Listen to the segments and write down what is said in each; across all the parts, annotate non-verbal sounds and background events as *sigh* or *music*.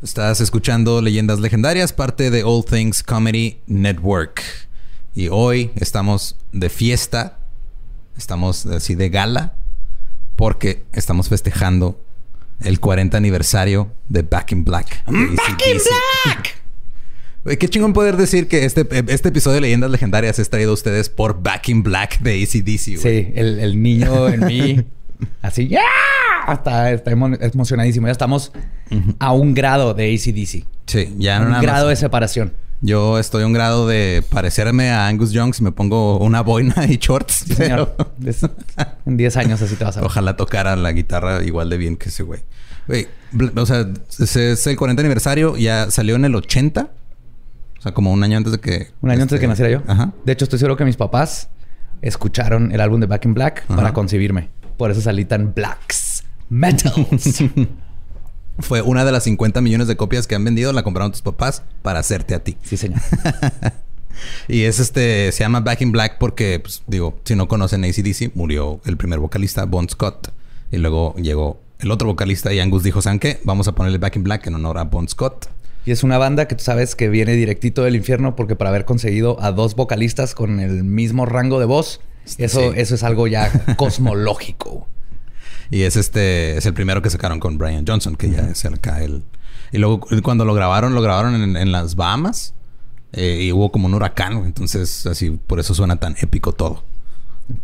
Estás escuchando Leyendas Legendarias, parte de All Things Comedy Network. Y hoy estamos de fiesta, estamos así de gala, porque estamos festejando el 40 aniversario de Back in Black. ¡Back in Black! Qué chingón poder decir que este, este episodio de Leyendas Legendarias es traído a ustedes por Back in Black de ACDC. Sí, el, el niño en mí *laughs* Así, ¡ya! Está, está emocionadísimo. Ya estamos a un grado de ACDC. Sí, ya no Un grado de separación. Yo estoy a un grado de parecerme a Angus Young si me pongo una boina y shorts. señor. en 10 años así te vas a ver. Ojalá tocara la guitarra igual de bien que ese güey. Güey, o sea, es el 40 aniversario. Ya salió en el 80. O sea, como un año antes de que... Un año antes de que este, naciera yo. Ajá. De hecho, estoy seguro que mis papás escucharon el álbum de Back in Black para concebirme. Por eso salí tan blacks. Metals. *laughs* Fue una de las 50 millones de copias que han vendido. La compraron tus papás para hacerte a ti. Sí, señor. *laughs* y es este... Se llama Back in Black porque, pues, digo, si no conocen ACDC, murió el primer vocalista, Bon Scott. Y luego llegó el otro vocalista y Angus dijo, ¿saben qué? Vamos a ponerle Back in Black en honor a Bon Scott. Y es una banda que tú sabes que viene directito del infierno porque para haber conseguido a dos vocalistas con el mismo rango de voz eso, eso es algo ya *laughs* cosmológico. Y es este, es el primero que sacaron con Brian Johnson, que ya es acá el. Y luego cuando lo grabaron, lo grabaron en, las Bahamas. Eh, y hubo como un huracán. Entonces, así, por eso suena tan épico todo.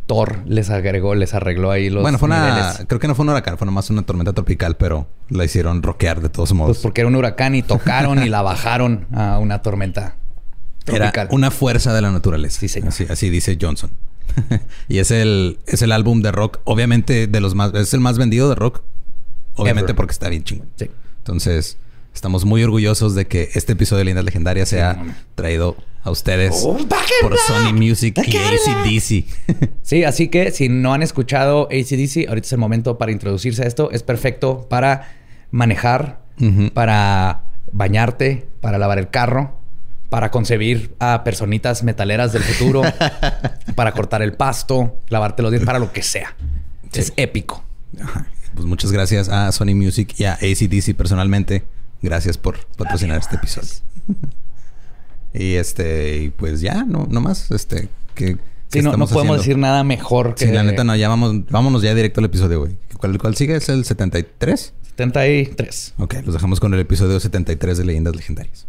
Thor les agregó, les arregló ahí los. Bueno, fue una. Creo que no fue un huracán, fue nomás una tormenta tropical, pero la hicieron rockear de todos modos. Pues porque era un huracán y tocaron y la *laughs* bajaron a una tormenta tropical. Era una fuerza de la naturaleza. Sí, señor. así dice Johnson. *laughs* y es el, es el álbum de rock, obviamente, de los más, es el más vendido de rock. Obviamente porque está bien chingón. Sí. Entonces, estamos muy orgullosos de que este episodio de Lindas Legendarias sea traído a ustedes oh, por Sony Music y ACDC. *laughs* sí, así que si no han escuchado ACDC, ahorita es el momento para introducirse a esto. Es perfecto para manejar, para bañarte, para lavar el carro para concebir a personitas metaleras del futuro, *laughs* para cortar el pasto, lavarte los dientes, para lo que sea. Es épico. Pues muchas gracias a Sony Music y a ACDC personalmente. Gracias por patrocinar este episodio. *laughs* y este, pues ya, no, no más. Este, que. Sí, no, no podemos decir nada mejor que. Sí, la neta, no, ya vamos, vámonos ya directo al episodio, güey. ¿Cuál, ¿Cuál sigue? ¿Es el 73? 73. Ok, los dejamos con el episodio 73 de Leyendas Legendarias.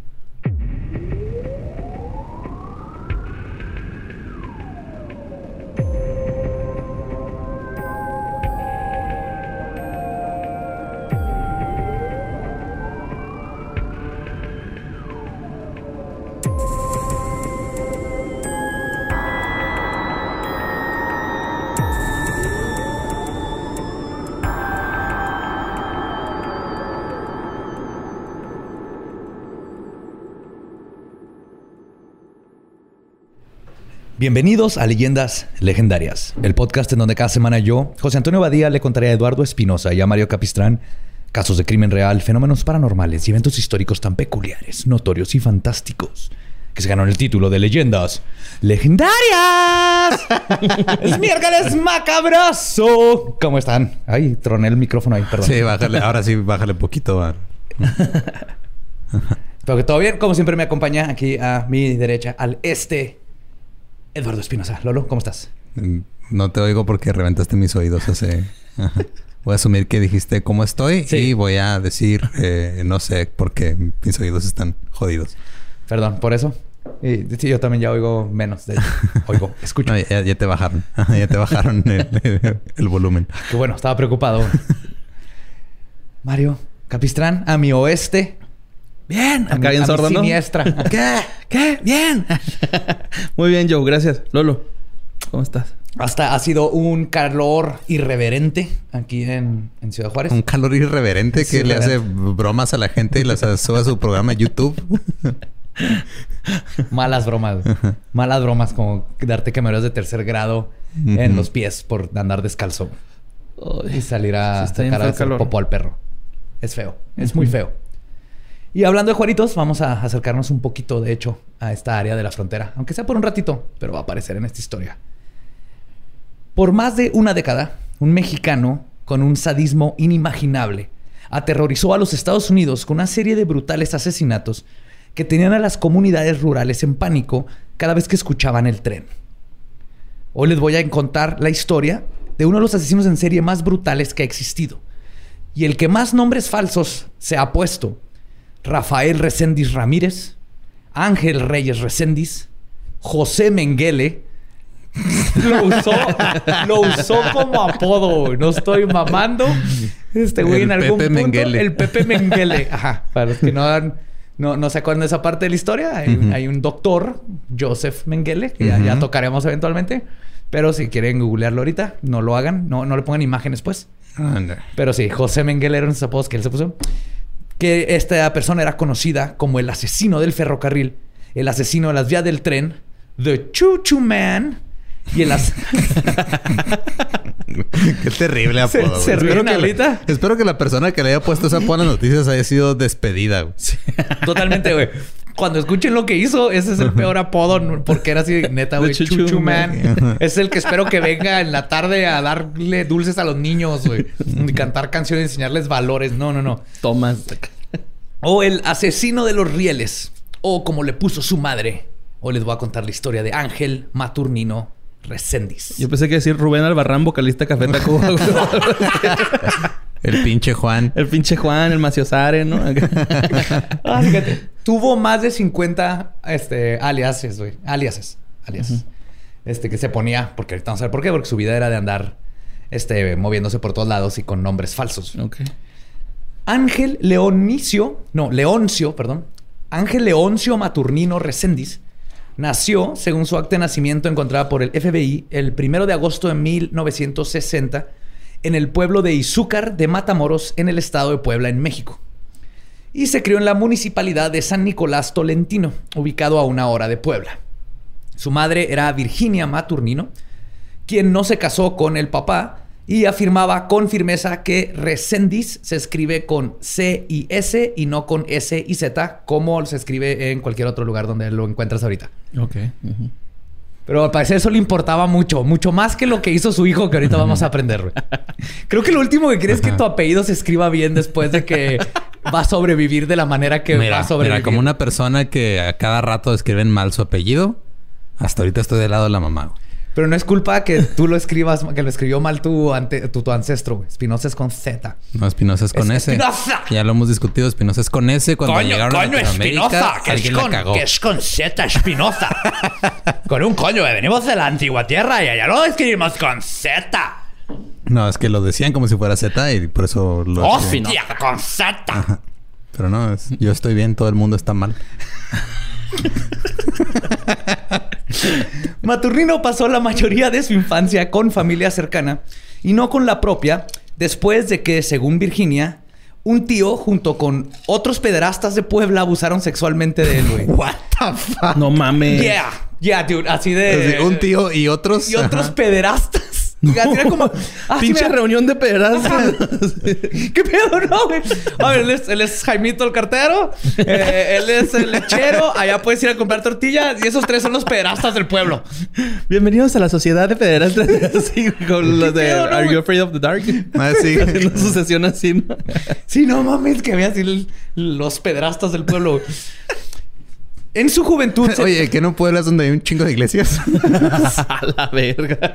Bienvenidos a Leyendas Legendarias, el podcast en donde cada semana yo, José Antonio Badía, le contaré a Eduardo Espinosa y a Mario Capistrán casos de crimen real, fenómenos paranormales y eventos históricos tan peculiares, notorios y fantásticos que se ganaron el título de Leyendas Legendarias. *laughs* es miércoles macabroso. ¿Cómo están? Ay, troné el micrófono ahí, perdón. Sí, bájale, ahora sí, bájale poquito. *laughs* Pero que todo bien, como siempre me acompaña aquí a mi derecha, al este Eduardo Espinosa. Lolo, ¿cómo estás? Mm, no te oigo porque reventaste mis oídos hace... *laughs* Voy a asumir que dijiste cómo estoy y voy a decir eh, no sé porque mis oídos están jodidos. Perdón, por eso. Y, sí, yo también ya oigo menos. De Oigo, *laughs* escucho. ya, te bajaron. ya te bajaron el, volumen. Qué bueno, estaba preocupado. *laughs* Mario Capistrán, a mi oeste. Bien. Acá bien sordo, ¿no? Siniestra. *laughs* ¿Qué? ¿Qué? Bien. *laughs* Muy bien, Joe. Gracias. Lolo, ¿cómo estás? Hasta ha sido un calor irreverente aquí en, Ciudad Juárez. Un calor irreverente que le hace bromas a la gente y las sube a su programa de YouTube. *laughs* Malas bromas. Malas bromas como darte quemaduras de tercer grado en los pies por andar descalzo. y salir a sacar a popo al perro. Es feo. Es muy feo. Y hablando de Juaritos, vamos a acercarnos un poquito, de hecho, a esta área de la frontera. Aunque sea por un ratito, pero va a aparecer en esta historia. Por más de una década, un mexicano con un sadismo inimaginable aterrorizó a los Estados Unidos con una serie de brutales asesinatos que tenían a las comunidades rurales en pánico cada vez que escuchaban el tren. Hoy les voy a contar la historia de uno de los asesinos en serie más brutales que ha existido y el que más nombres falsos se ha puesto. Rafael Recendis Ramírez, Ángel Reyes Recendis, José Menguele. *laughs* Lo usó, lo usó como apodo, No estoy mamando. Este güey en algún Pepe punto. El Pepe Menguele. Ajá. Para los que no, no, se acuerdan de esa parte de la historia, hay, un doctor, Joseph Menguele, que ya, tocaremos eventualmente. Pero si quieren googlearlo ahorita, no lo hagan. No, no le pongan imágenes, pues. Pero sí, José Menguele era un apodos que él se puso. Que esta persona era conocida como el asesino del ferrocarril, el asesino de las vías del tren, The Choo Choo Man. Y el as... *laughs* Qué terrible *laughs* apodo. ¿Se, espero, que espero que la persona que le haya puesto esa las noticias haya sido despedida. Totalmente, güey cuando escuchen lo que hizo, ese es el *laughs* peor apodo porque era así, neta, *laughs* güey. Chuchu Man. Es el que espero que venga en la tarde a darle dulces a los niños, güey. Y cantar canciones, enseñarles valores. No, no, no. Tomás. O el asesino de los rieles. O como le puso su madre. Hoy les voy a contar la historia de Ángel Maturnino Recendis. Yo pensé que decir Rubén Albarrán, vocalista Café Tacuba. *laughs* El pinche Juan. El pinche Juan, el Maciosare, ¿no? *laughs* *laughs* ah, Tuvo más de 50 este, aliases, güey. Aliases. Aliases. Este, que se ponía, porque ahorita vamos a ver por qué, porque su vida era de andar este, moviéndose por todos lados y con nombres falsos. Ok. Ángel Leonicio, no, Leoncio, perdón. Ángel Leoncio Maturnino Recendis nació, según su acta de nacimiento encontrada por el FBI, el primero de agosto de 1960 en el pueblo de Izúcar de Matamoros, en el estado de Puebla, en México. Y se crió en la municipalidad de San Nicolás Tolentino, ubicado a una hora de Puebla. Su madre era Virginia Maturnino, quien no se casó con el papá y afirmaba con firmeza que Recendis se escribe con C y S y no con S y Z, como se escribe en cualquier otro lugar donde lo encuentras ahorita. Ok. Pero al parecer eso le importaba mucho, mucho más que lo que hizo su hijo, que ahorita vamos a aprender. *laughs* Creo que lo último que crees es que tu apellido se escriba bien después de que va a sobrevivir de la manera que va a sobrevivir. Mira, como una persona que a cada rato escriben mal su apellido, hasta ahorita estoy del lado de la mamá. Pero no es culpa que tú lo escribas, que lo escribió mal tu, ante, tu, ancestro. Espinosa es con Z. No, Espinosa es con S. ¡Espinosa! Ya lo hemos discutido. Espinosa es con S. Cuando coño, llegaron coño, a Espinosa, que es con, Que es con Z, Espinosa. *laughs* con un coño. Venimos de la antigua tierra y allá lo escribimos con Z. No, es que lo decían como si fuera Z y por eso lo... ¡Hostia! ¡Con Z! Pero no, yo estoy bien. Todo el mundo está mal. *laughs* Maturnino pasó la mayoría de su infancia con familia cercana y no con la propia, después de que, según Virginia, un tío junto con otros pederastas de Puebla abusaron sexualmente de él, güey. *laughs* What the fuck? No mames. Yeah, yeah, dude, así de. un tío y otros. Y otros pederastas. *laughs* Era como... Ah, Pinche reunión de pedazos. *laughs* ¿Qué pedo, no, güey? A ver, él es, Jaimito el cartero. Eh, él es el lechero. Allá puedes ir a comprar tortillas. Y esos tres son los pederastas del pueblo. Bienvenidos a la sociedad de pederastas. *laughs* así, con los de Are You Afraid of the Dark? Ah, sí. Haciendo su sesión así, ¿no? Sí, no mames. Que había así los pederastas del pueblo. En su juventud. Oye, ¿que no pueblas donde hay un chingo de iglesias? *laughs* a la verga.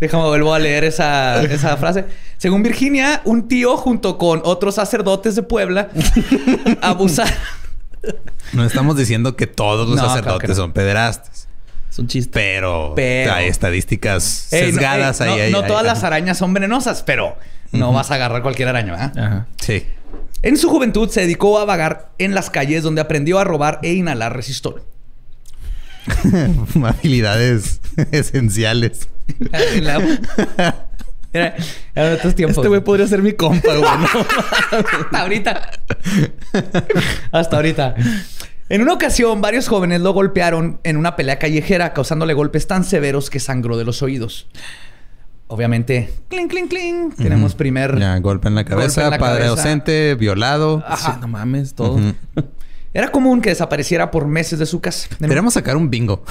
Déjame vuelvo a leer esa, frase. Según Virginia, un tío junto con otros sacerdotes de Puebla *laughs* abusaron. No estamos diciendo que todos los sacerdotes son pederastas. Es un chiste. Pero, hay estadísticas sesgadas ahí, No, todas las arañas son venenosas, pero no vas a agarrar cualquier araña, ¿verdad? Sí. En su juventud se dedicó a vagar en las calles donde aprendió a robar e inhalar resistol. *laughs* Habilidades *laughs* esenciales. Era, era otros tiempos. Este güey podría ser mi compa, güey. *laughs* Hasta ahorita. Hasta ahorita. En una ocasión, varios jóvenes lo golpearon en una pelea callejera, causándole golpes tan severos que sangró de los oídos obviamente, cling, cling, cling. Tenemos primer... Ya, golpe en la cabeza, padre docente, violado. Ajá. no mames, todo. *laughs* Era común que desapareciera por meses de su casa. Queremos sacar un bingo.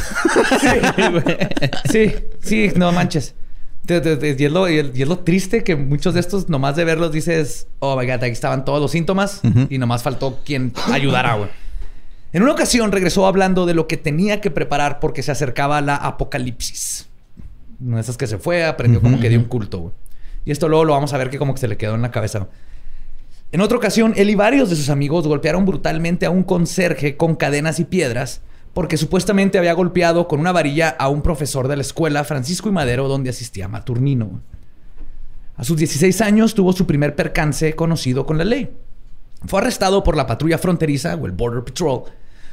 *laughs* sí, sí, sí, no manches. Y es, lo, triste que muchos de estos, nomás de verlos, dices, oh my god, aquí estaban todos los síntomas y nomás faltó quien ayudara, güey. En una ocasión regresó hablando de lo que tenía que preparar porque se acercaba la apocalipsis. Una de esas que se fue, aprendió como que dio un culto, güey. Y esto luego lo vamos a ver que como que se le quedó en la cabeza. En otra ocasión, él y varios de sus amigos golpearon brutalmente a un conserje con cadenas y piedras porque supuestamente había golpeado con una varilla a un profesor de la escuela Francisco y Madero donde asistía Maturnino. A sus 16 años tuvo su primer percance conocido con la ley. Fue arrestado por la patrulla fronteriza o el Border Patrol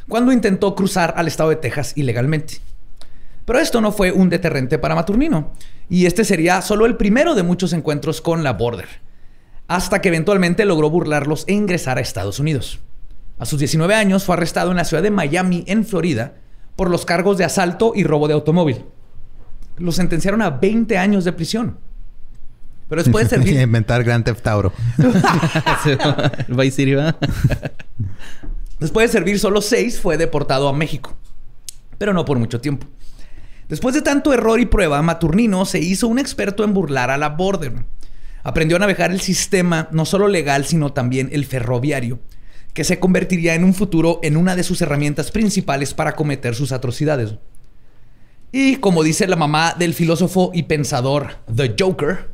cuando intentó cruzar al estado de Texas ilegalmente. Pero esto no fue un deterrente para Maturnino, y este sería solo el primero de muchos encuentros con la Border, hasta que eventualmente logró burlarlos e ingresar a Estados Unidos. A sus 19 años fue arrestado en la ciudad de Miami, en Florida, por los cargos de asalto y robo de automóvil. Lo sentenciaron a 20 años de prisión. Pero después de *laughs* servir... Inventar Grand Theft Auto. *laughs* después de servir solo seis, fue deportado a México. Pero no por mucho tiempo. Después de tanto error y prueba, Maturnino se hizo un experto en burlar a la Border. Aprendió a navegar el sistema, no solo legal, sino también el ferroviario, que se convertiría en un futuro en una de sus herramientas principales para cometer sus atrocidades. Y como dice la mamá del filósofo y pensador The Joker,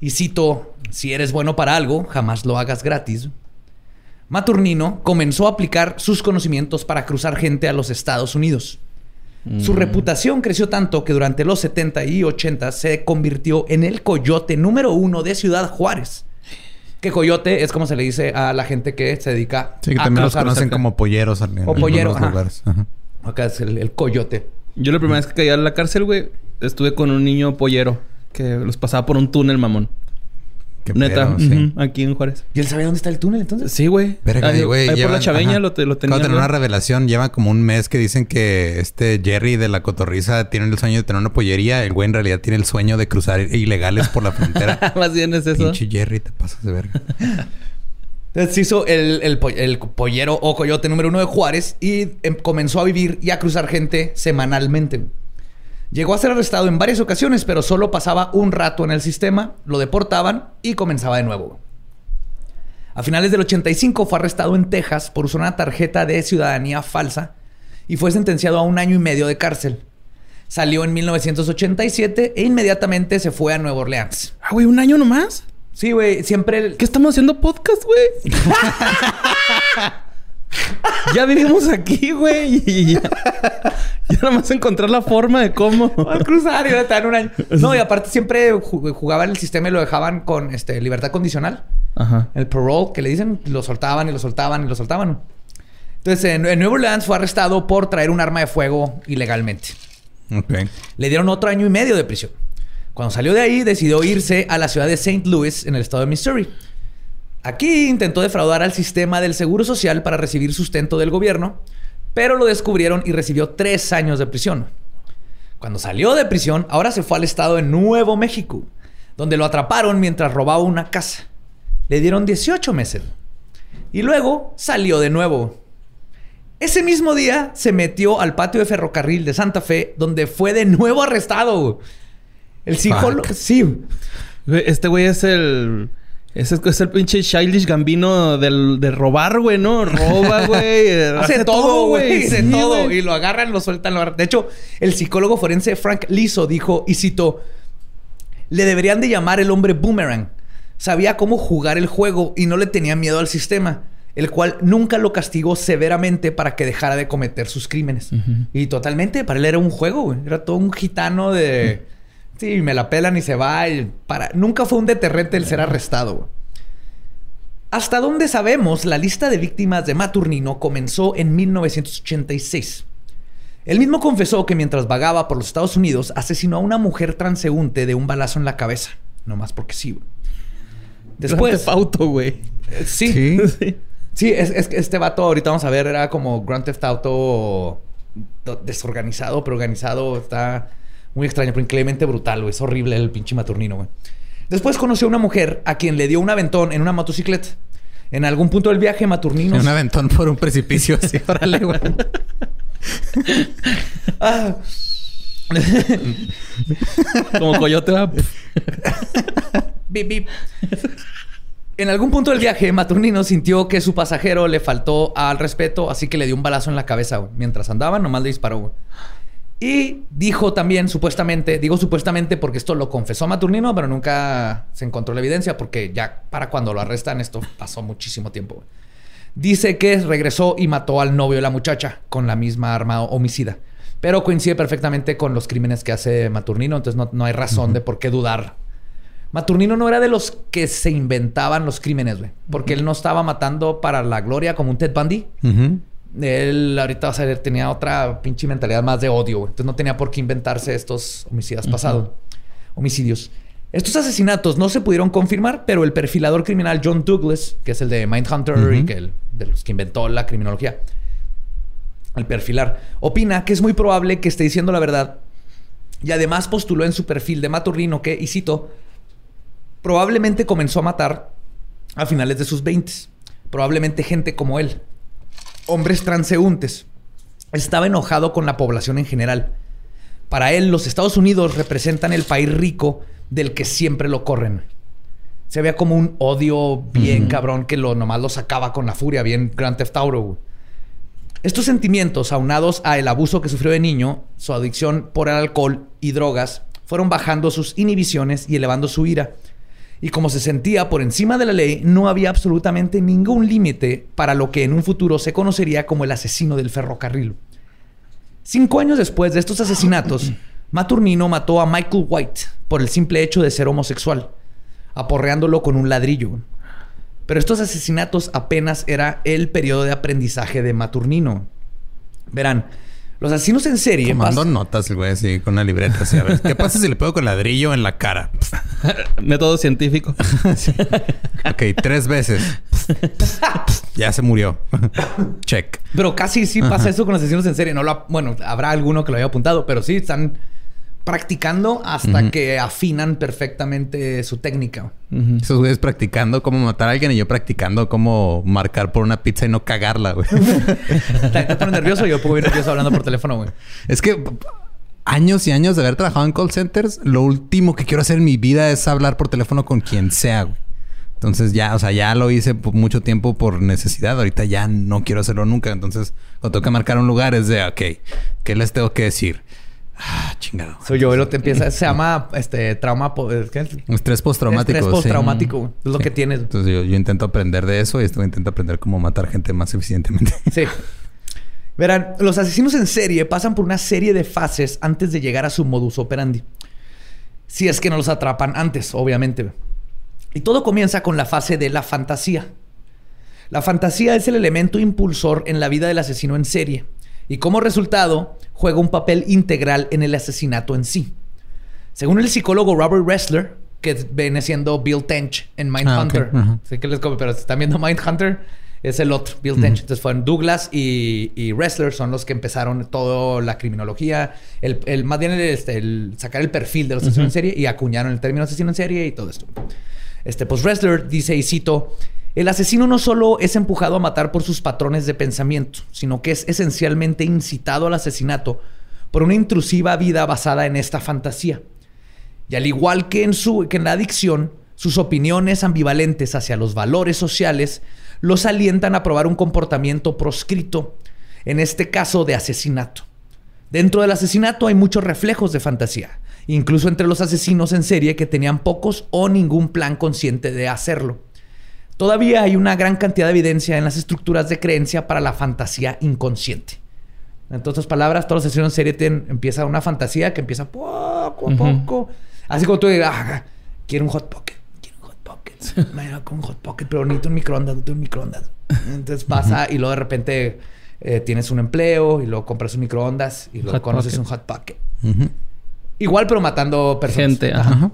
y cito, si eres bueno para algo, jamás lo hagas gratis. Maturnino comenzó a aplicar sus conocimientos para cruzar gente a los Estados Unidos. Su mm. reputación creció tanto que durante los 70 y 80 se convirtió en el coyote número uno de Ciudad Juárez. Que coyote es como se le dice a la gente que se dedica sí, que también los conocen como polleros. o polleros. Acá es el, coyote. Yo la primera vez que caí a la cárcel, güey, estuve con un niño pollero que los pasaba por un túnel, mamón. Neta, aquí en Juárez. ¿Y él sabía dónde está el túnel entonces? Sí, güey. Ahí, güey. por la chaveña lo, lo tenía. tener una revelación. Lleva como un mes que dicen que este Jerry de la cotorriza tiene el sueño de tener una pollería. El güey en realidad tiene el sueño de cruzar ilegales por la frontera. *laughs* Más bien es eso. Pinche Jerry, te pasas de verga. *laughs* Entonces hizo el, el, el, pollero o coyote número uno de Juárez y em, comenzó a vivir y a cruzar gente semanalmente. Llegó a ser arrestado en varias ocasiones, pero solo pasaba un rato en el sistema, lo deportaban y comenzaba de nuevo. A finales del 85 fue arrestado en Texas por usar una tarjeta de ciudadanía falsa y fue sentenciado a un año y medio de cárcel. Salió en 1987 e inmediatamente se fue a Nueva Orleans. Ah, güey, ¿un año nomás? Sí, güey, siempre... ¿Qué estamos haciendo podcast, güey? *laughs* *laughs* ya vivimos aquí, güey. Y ya, nada más encontrar la forma de cómo. a cruzar y estar un año. *laughs* No, y aparte siempre jugaban el sistema y lo dejaban con este, libertad condicional. Ajá. El parole, que le dicen, lo soltaban y lo soltaban y lo soltaban. Entonces, en, en Nueva Orleans fue arrestado por traer un arma de fuego ilegalmente. Okay. Le dieron otro año y medio de prisión. Cuando salió de ahí, decidió irse a la ciudad de St. Louis, en el estado de Missouri Aquí intentó defraudar al sistema del Seguro Social para recibir sustento del gobierno, pero lo descubrieron y recibió tres años de prisión. Cuando salió de prisión, ahora se fue al estado de Nuevo México, donde lo atraparon mientras robaba una casa. Le dieron 18 meses. Y luego salió de nuevo. Ese mismo día se metió al patio de ferrocarril de Santa Fe, donde fue de nuevo arrestado. El psicólogo. Sí. Este güey es el. Ese es el pinche childish gambino del, de robar, güey, ¿no? Roba, *laughs* güey. hace, todo, güey. Hace todo. Y lo agarran, lo sueltan. Lo De hecho, el psicólogo forense Frank Liso dijo, y citó, le deberían de llamar el hombre boomerang. Sabía cómo jugar el juego y no le tenía miedo al sistema, el cual nunca lo castigó severamente para que dejara de cometer sus crímenes. Y totalmente, para él era un juego, güey. Era todo un gitano de... Sí, me la pelan y se va. para... Nunca fue un deterrente el ser arrestado. Hasta donde sabemos, la lista de víctimas de Maturnino comenzó en 1986. Él mismo confesó que mientras vagaba por los Estados Unidos asesinó a una mujer transeúnte de un balazo en la cabeza. No más porque sí, Después... Grand Auto, güey. Eh, *laughs* sí. Sí, sí es, es, este vato, ahorita vamos a ver, era como Grand Theft Auto desorganizado, pero organizado. Está muy extraño, pero increíblemente brutal, güey. Es horrible el pinche maturnino, güey. Después conoció a una mujer a quien le dio un aventón en una motocicleta. En algún punto del viaje, Maturnino... Un aventón por un precipicio así, *laughs* órale, güey. Ah. Como coyote. bip, bip. En algún punto del viaje, Maturnino sintió que su pasajero le faltó al respeto, así que le dio un balazo en la cabeza. Mientras andaba, nomás le disparó. Y dijo también, supuestamente, digo supuestamente porque esto lo confesó Maturnino, pero nunca se encontró la evidencia porque ya para cuando lo arrestan esto pasó muchísimo tiempo. Dice que regresó y mató al novio de la muchacha con la misma arma homicida. Pero coincide perfectamente con los crímenes que hace Maturnino, entonces no, hay razón de por qué dudar. Maturnino no era de los que se inventaban los crímenes, güey. Porque él no estaba matando para la gloria como un Ted Bundy. Él ahorita, va a tenía otra pinche mentalidad más de odio. Entonces no tenía por qué inventarse estos homicidios pasados. Homicidios. Estos asesinatos no se pudieron confirmar, pero el perfilador criminal John Douglas, que es el de Mindhunter y que el, de los que inventó la criminología, el perfilar, opina que es muy probable que esté diciendo la verdad y además postuló en su perfil de Maturrino que, y cito, probablemente comenzó a matar a finales de sus 20, probablemente gente como él, hombres transeúntes. Estaba enojado con la población en general. Para él, los Estados Unidos representan el país rico del que siempre lo corren. Se veía como un odio bien cabrón que lo nomás lo sacaba con la furia, bien Grand Theft Auto. Estos sentimientos, aunados a el abuso que sufrió de niño, su adicción por el alcohol y drogas, fueron bajando sus inhibiciones y elevando su ira. Y como se sentía por encima de la ley, no había absolutamente ningún límite para lo que en un futuro se conocería como el asesino del ferrocarril. Cinco años después de estos asesinatos, *clears throat* Maturnino mató a Michael White por el simple hecho de ser homosexual, aporreándolo con un ladrillo. Pero estos asesinatos apenas era el periodo de aprendizaje de Maturnino. Verán, los asesinos en serie. Tomando notas, güey, así con una libreta. Así, a ver, ¿qué pasa si le pego con ladrillo en la cara? *laughs* Método científico. *laughs* ok, tres veces. ya se murió. Check. Pero casi sí pasa eso con los asesinos en serie. No lo, bueno, habrá alguno que lo haya apuntado, pero sí están practicando hasta que afinan perfectamente su técnica. Esos güeyes practicando cómo matar a alguien y yo practicando cómo marcar por una pizza y no cagarla, güey. *laughs* ¿Estás nervioso? Yo puedo ir nervioso hablando por teléfono, güey. Es que años y años de haber trabajado en call centers, lo último que quiero hacer en mi vida es hablar por teléfono con quien sea, güey. Entonces ya, o sea, ya lo hice por mucho tiempo por necesidad. Ahorita ya no quiero hacerlo nunca. Entonces, cuando tengo que marcar un lugar es de, ok, ¿qué les tengo que decir? Ah, chingado. Soy yo, lo te empieza, se llama este trauma, ¿qué? Estrés postraumático. Estrés postraumático, es lo que tienes. Entonces yo, intento aprender de eso y esto intento aprender cómo matar gente más eficientemente. *laughs* Sí. Verán, los asesinos en serie pasan por una serie de fases antes de llegar a su modus operandi. Si es que no los atrapan antes, obviamente. Y todo comienza con la fase de la fantasía. La fantasía es el elemento impulsor en la vida del asesino en serie y como resultado juega un papel integral en el asesinato en sí. Según el psicólogo Robert Ressler, que viene siendo Bill Tench en Mindhunter. Ah, sé que les come, pero si están viendo Mindhunter, es el otro, Bill Tench. Entonces fueron Douglas y, y, Ressler son los que empezaron toda la criminología, el, más bien este, el, sacar el perfil de los asesinos en serie y acuñaron el término asesino en serie y todo esto. Este, pues Ressler dice, y cito, el asesino no solo es empujado a matar por sus patrones de pensamiento, sino que es esencialmente incitado al asesinato por una intrusiva vida basada en esta fantasía. Y al igual que en, su, que en la adicción, sus opiniones ambivalentes hacia los valores sociales los alientan a probar un comportamiento proscrito, en este caso de asesinato. Dentro del asesinato hay muchos reflejos de fantasía, incluso entre los asesinos en serie que tenían pocos o ningún plan consciente de hacerlo. Todavía hay una gran cantidad de evidencia en las estructuras de creencia para la fantasía inconsciente. En otras palabras, todos los asesinos en serie tienen, empieza una fantasía que empieza poco a poco. Así como tú digas, ah, quiero un hot pocket, quiero un hot pocket. Me con un hot pocket, pero necesito un microondas, necesito un microondas. Entonces pasa y luego de repente eh, tienes un empleo y luego compras un microondas y luego conoces un hot pocket. Igual, pero matando personas. Gente, ajá.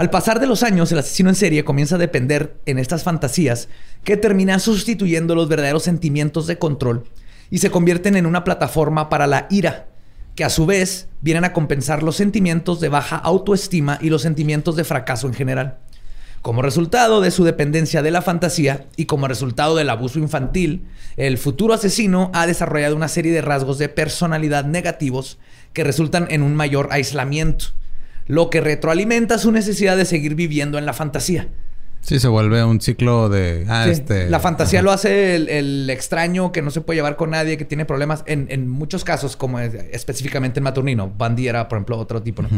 Al pasar de los años, el asesino en serie comienza a depender en estas fantasías que terminan sustituyendo los verdaderos sentimientos de control y se convierten en una plataforma para la ira, que a su vez vienen a compensar los sentimientos de baja autoestima y los sentimientos de fracaso en general. Como resultado de su dependencia de la fantasía y como resultado del abuso infantil, el futuro asesino ha desarrollado una serie de rasgos de personalidad negativos que resultan en un mayor aislamiento, lo que retroalimenta su necesidad de seguir viviendo en la fantasía. Sí, se vuelve un ciclo de... Ah, este... La fantasía lo hace el, extraño que no se puede llevar con nadie, que tiene problemas. En, muchos casos, como específicamente en Maturnino, Bandy era, por ejemplo, otro tipo. ¿no?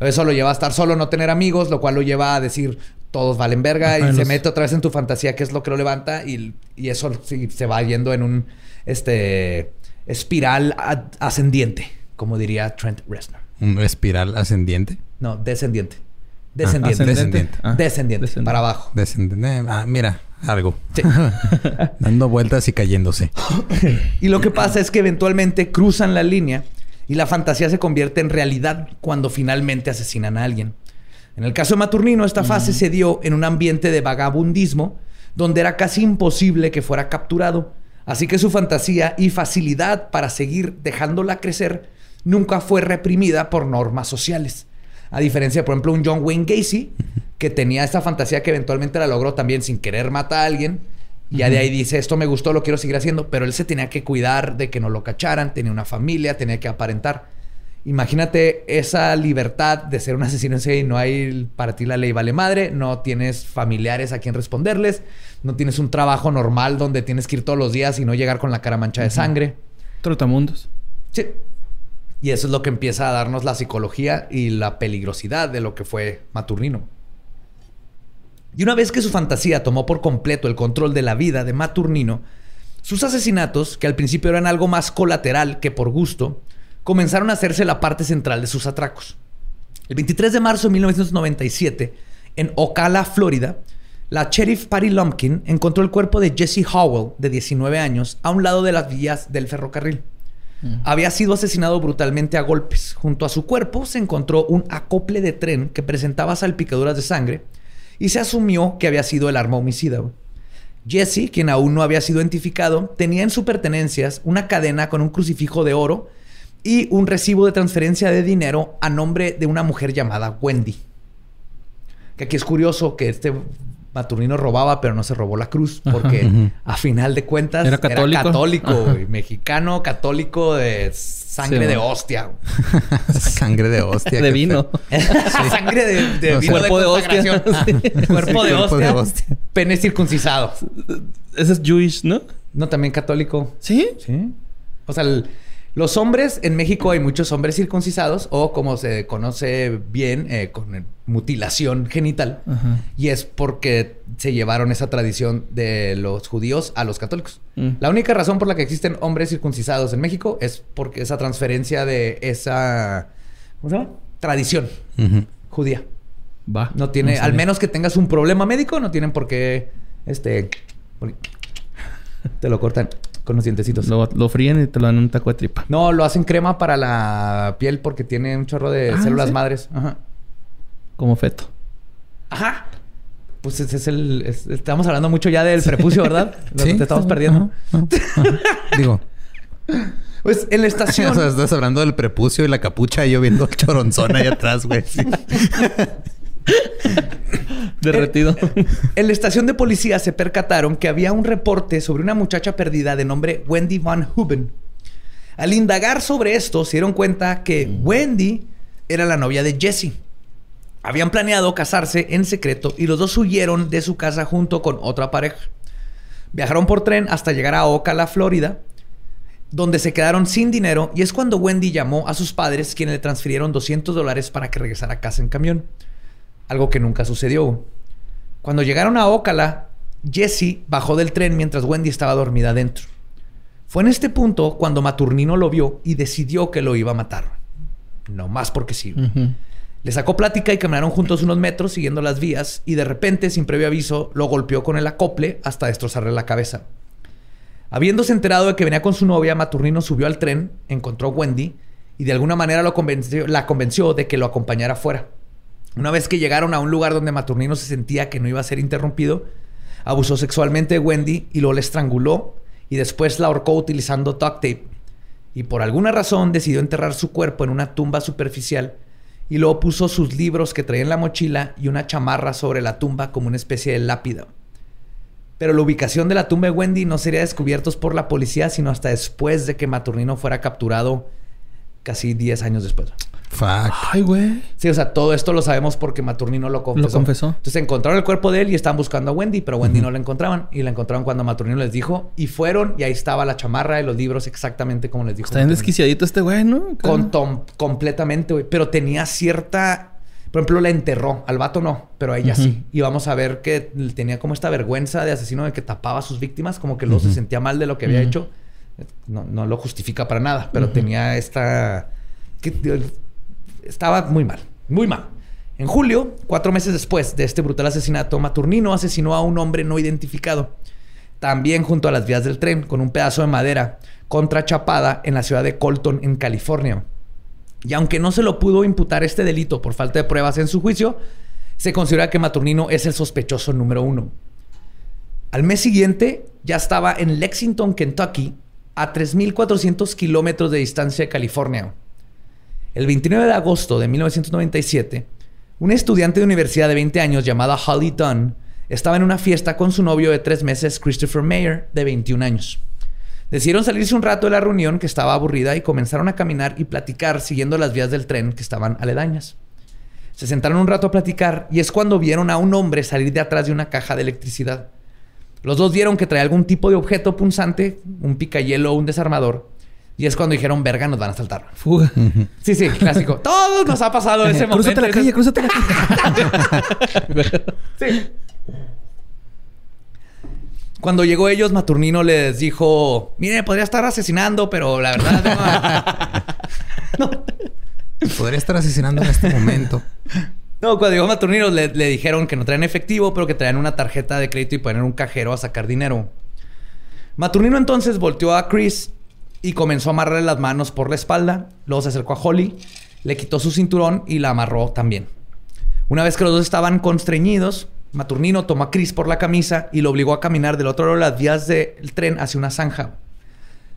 Eso lo lleva a estar solo, no tener amigos, lo cual lo lleva a decir, todos valen verga y se mete otra vez en tu fantasía, que es lo que lo levanta y, eso se va yendo en un este, espiral ascendiente, como diría Trent Reznor. ¿Un espiral ascendiente? No, descendiente. Descendiente. Ah, descendiente. Ah. descendiente. Para abajo. Descendiente. Ah, mira, algo. *laughs* Dando vueltas y cayéndose. *laughs* y lo que pasa es que eventualmente cruzan la línea y la fantasía se convierte en realidad cuando finalmente asesinan a alguien. En el caso de Maturnino, esta fase se dio en un ambiente de vagabundismo donde era casi imposible que fuera capturado. Así que su fantasía y facilidad para seguir dejándola crecer nunca fue reprimida por normas sociales. A diferencia, por ejemplo, un John Wayne Gacy, que tenía esta fantasía que eventualmente la logró también sin querer matar a alguien. Y ya de ahí dice, esto me gustó, lo quiero seguir haciendo. Pero él se tenía que cuidar de que no lo cacharan, tenía una familia, tenía que aparentar. Imagínate esa libertad de ser un asesino en serie y no hay para ti la ley vale madre, no tienes familiares a quien responderles, no tienes un trabajo normal donde tienes que ir todos los días y no llegar con la cara mancha de sangre. Trotamundos. Sí. Y eso es lo que empieza a darnos la psicología y la peligrosidad de lo que fue Maturnino. Y una vez que su fantasía tomó por completo el control de la vida de Maturnino, sus asesinatos, que al principio eran algo más colateral que por gusto, comenzaron a hacerse la parte central de sus atracos. El 23 de marzo de 1997, en Ocala, Florida, la sheriff Patty Lumpkin encontró el cuerpo de Jesse Howell, de 19 años, a un lado de las vías del ferrocarril. Había sido asesinado brutalmente a golpes. Junto a su cuerpo se encontró un acople de tren que presentaba salpicaduras de sangre y se asumió que había sido el arma homicida. Jesse, quien aún no había sido identificado, tenía en sus pertenencias una cadena con un crucifijo de oro y un recibo de transferencia de dinero a nombre de una mujer llamada Wendy. Que aquí es curioso que este Maturnino robaba, pero no se robó la cruz, porque a final de cuentas era católico, mexicano, católico de sangre de hostia. *laughs* sangre de hostia. de vino. *laughs* sangre de, vino cuerpo de, hostia. *laughs* cuerpo, de hostia. Pene circuncisado. Ese es Jewish, ¿no? No, también católico. ¿Sí? Sí. O sea, el, los hombres, en México hay muchos hombres circuncisados o como se conoce bien, eh, con mutilación genital. Y es porque se llevaron esa tradición de los judíos a los católicos. Mm. La única razón por la que existen hombres circuncisados en México es porque esa transferencia de esa ¿cómo se llama? tradición judía. Va. No tiene, al menos que tengas un problema médico, no tienen por qué este te lo cortan. Con los dientecitos. Lo, fríen y te lo dan un taco de tripa. No, lo hacen crema para la piel porque tiene un chorro de ah, células madres. Ajá. Como feto. Ajá. Pues ese es el... estamos hablando mucho ya del prepucio, ¿verdad? *laughs* Lo que te estamos perdiendo. *laughs* Digo... Pues en la estación... *laughs* o sea, estás hablando del prepucio y la capucha y yo viendo el choronzón ahí atrás, güey. Derretido. En, la estación de policía se percataron que había un reporte sobre una muchacha perdida de nombre Wendy Van Huben. Al indagar sobre esto, se dieron cuenta que Wendy era la novia de Jesse. Habían planeado casarse en secreto y los dos huyeron de su casa junto con otra pareja. Viajaron por tren hasta llegar a Ocala, Florida, donde se quedaron sin dinero y es cuando Wendy llamó a sus padres quienes le transfirieron 200 dólares para que regresara a casa en camión algo que nunca sucedió. Cuando llegaron a Ocala, Jesse bajó del tren mientras Wendy estaba dormida dentro. Fue en este punto cuando Maturnino lo vio y decidió que lo iba a matar. No más porque sí. Le sacó plática y caminaron juntos unos metros siguiendo las vías y de repente, sin previo aviso, lo golpeó con el acople hasta destrozarle la cabeza. Habiéndose enterado de que venía con su novia, Maturnino subió al tren, encontró a Wendy y de alguna manera lo convenció, la convenció de que lo acompañara afuera. Una vez que llegaron a un lugar donde Maturnino se sentía que no iba a ser interrumpido, abusó sexualmente de Wendy y luego la estranguló y después la ahorcó utilizando duct tape. Y por alguna razón decidió enterrar su cuerpo en una tumba superficial y luego puso sus libros que traía en la mochila y una chamarra sobre la tumba como una especie de lápida. Pero la ubicación de la tumba de Wendy no sería descubierta por la policía sino hasta después de que Maturnino fuera capturado casi 10 años después. Fuck. Ay, güey. Sí, o sea, todo esto lo sabemos porque Maturnino lo confesó. Lo confesó. Entonces encontraron el cuerpo de él y estaban buscando a Wendy, pero Wendy no la encontraban. Y la encontraron cuando Maturnino les dijo. Y fueron y ahí estaba la chamarra y los libros exactamente como les dijo. Está bien desquiciadito este güey, ¿no? Con completamente, güey. Pero tenía cierta... Por ejemplo, la enterró. Al vato no, pero a ella sí. Y vamos a ver que tenía como esta vergüenza de asesino de que tapaba a sus víctimas. Como que luego se sentía mal de lo que había hecho. No, no, lo justifica para nada, pero tenía esta... Que, estaba muy mal, muy mal. En julio, cuatro meses después de este brutal asesinato, Maturnino asesinó a un hombre no identificado, también junto a las vías del tren, con un pedazo de madera contrachapada en la ciudad de Colton, en California. Y aunque no se lo pudo imputar este delito por falta de pruebas en su juicio, se considera que Maturnino es el sospechoso número uno. Al mes siguiente ya estaba en Lexington, Kentucky, a 3.400 kilómetros de distancia de California. El 29 de agosto de 1997, un estudiante de universidad de 20 años llamada Holly Dunn estaba en una fiesta con su novio de tres meses, Christopher Mayer, de 21 años. Decidieron salirse un rato de la reunión que estaba aburrida y comenzaron a caminar y platicar siguiendo las vías del tren que estaban aledañas. Se sentaron un rato a platicar y es cuando vieron a un hombre salir de atrás de una caja de electricidad. Los dos vieron que traía algún tipo de objeto punzante, un picayelo o un desarmador, y es cuando dijeron, verga, nos van a saltar. Fuga. Sí, sí, clásico. *laughs* Todos nos ha pasado ese momento. Crúzate la calle, crúzate la calle. sí. Cuando llegó ellos, Maturnino les dijo, mire, podría estar asesinando, pero la verdad... *laughs* no. Podría estar asesinando en este momento. No, cuando llegó Maturnino le, le, dijeron que no traían efectivo, pero que traían una tarjeta de crédito y poner un cajero a sacar dinero. Maturnino entonces volteó a Chris y comenzó a amarrarle las manos por la espalda. Luego se acercó a Holly, le quitó su cinturón y la amarró también. Una vez que los dos estaban constreñidos, Maturnino tomó a Chris por la camisa y lo obligó a caminar del otro lado de las vías del tren hacia una zanja.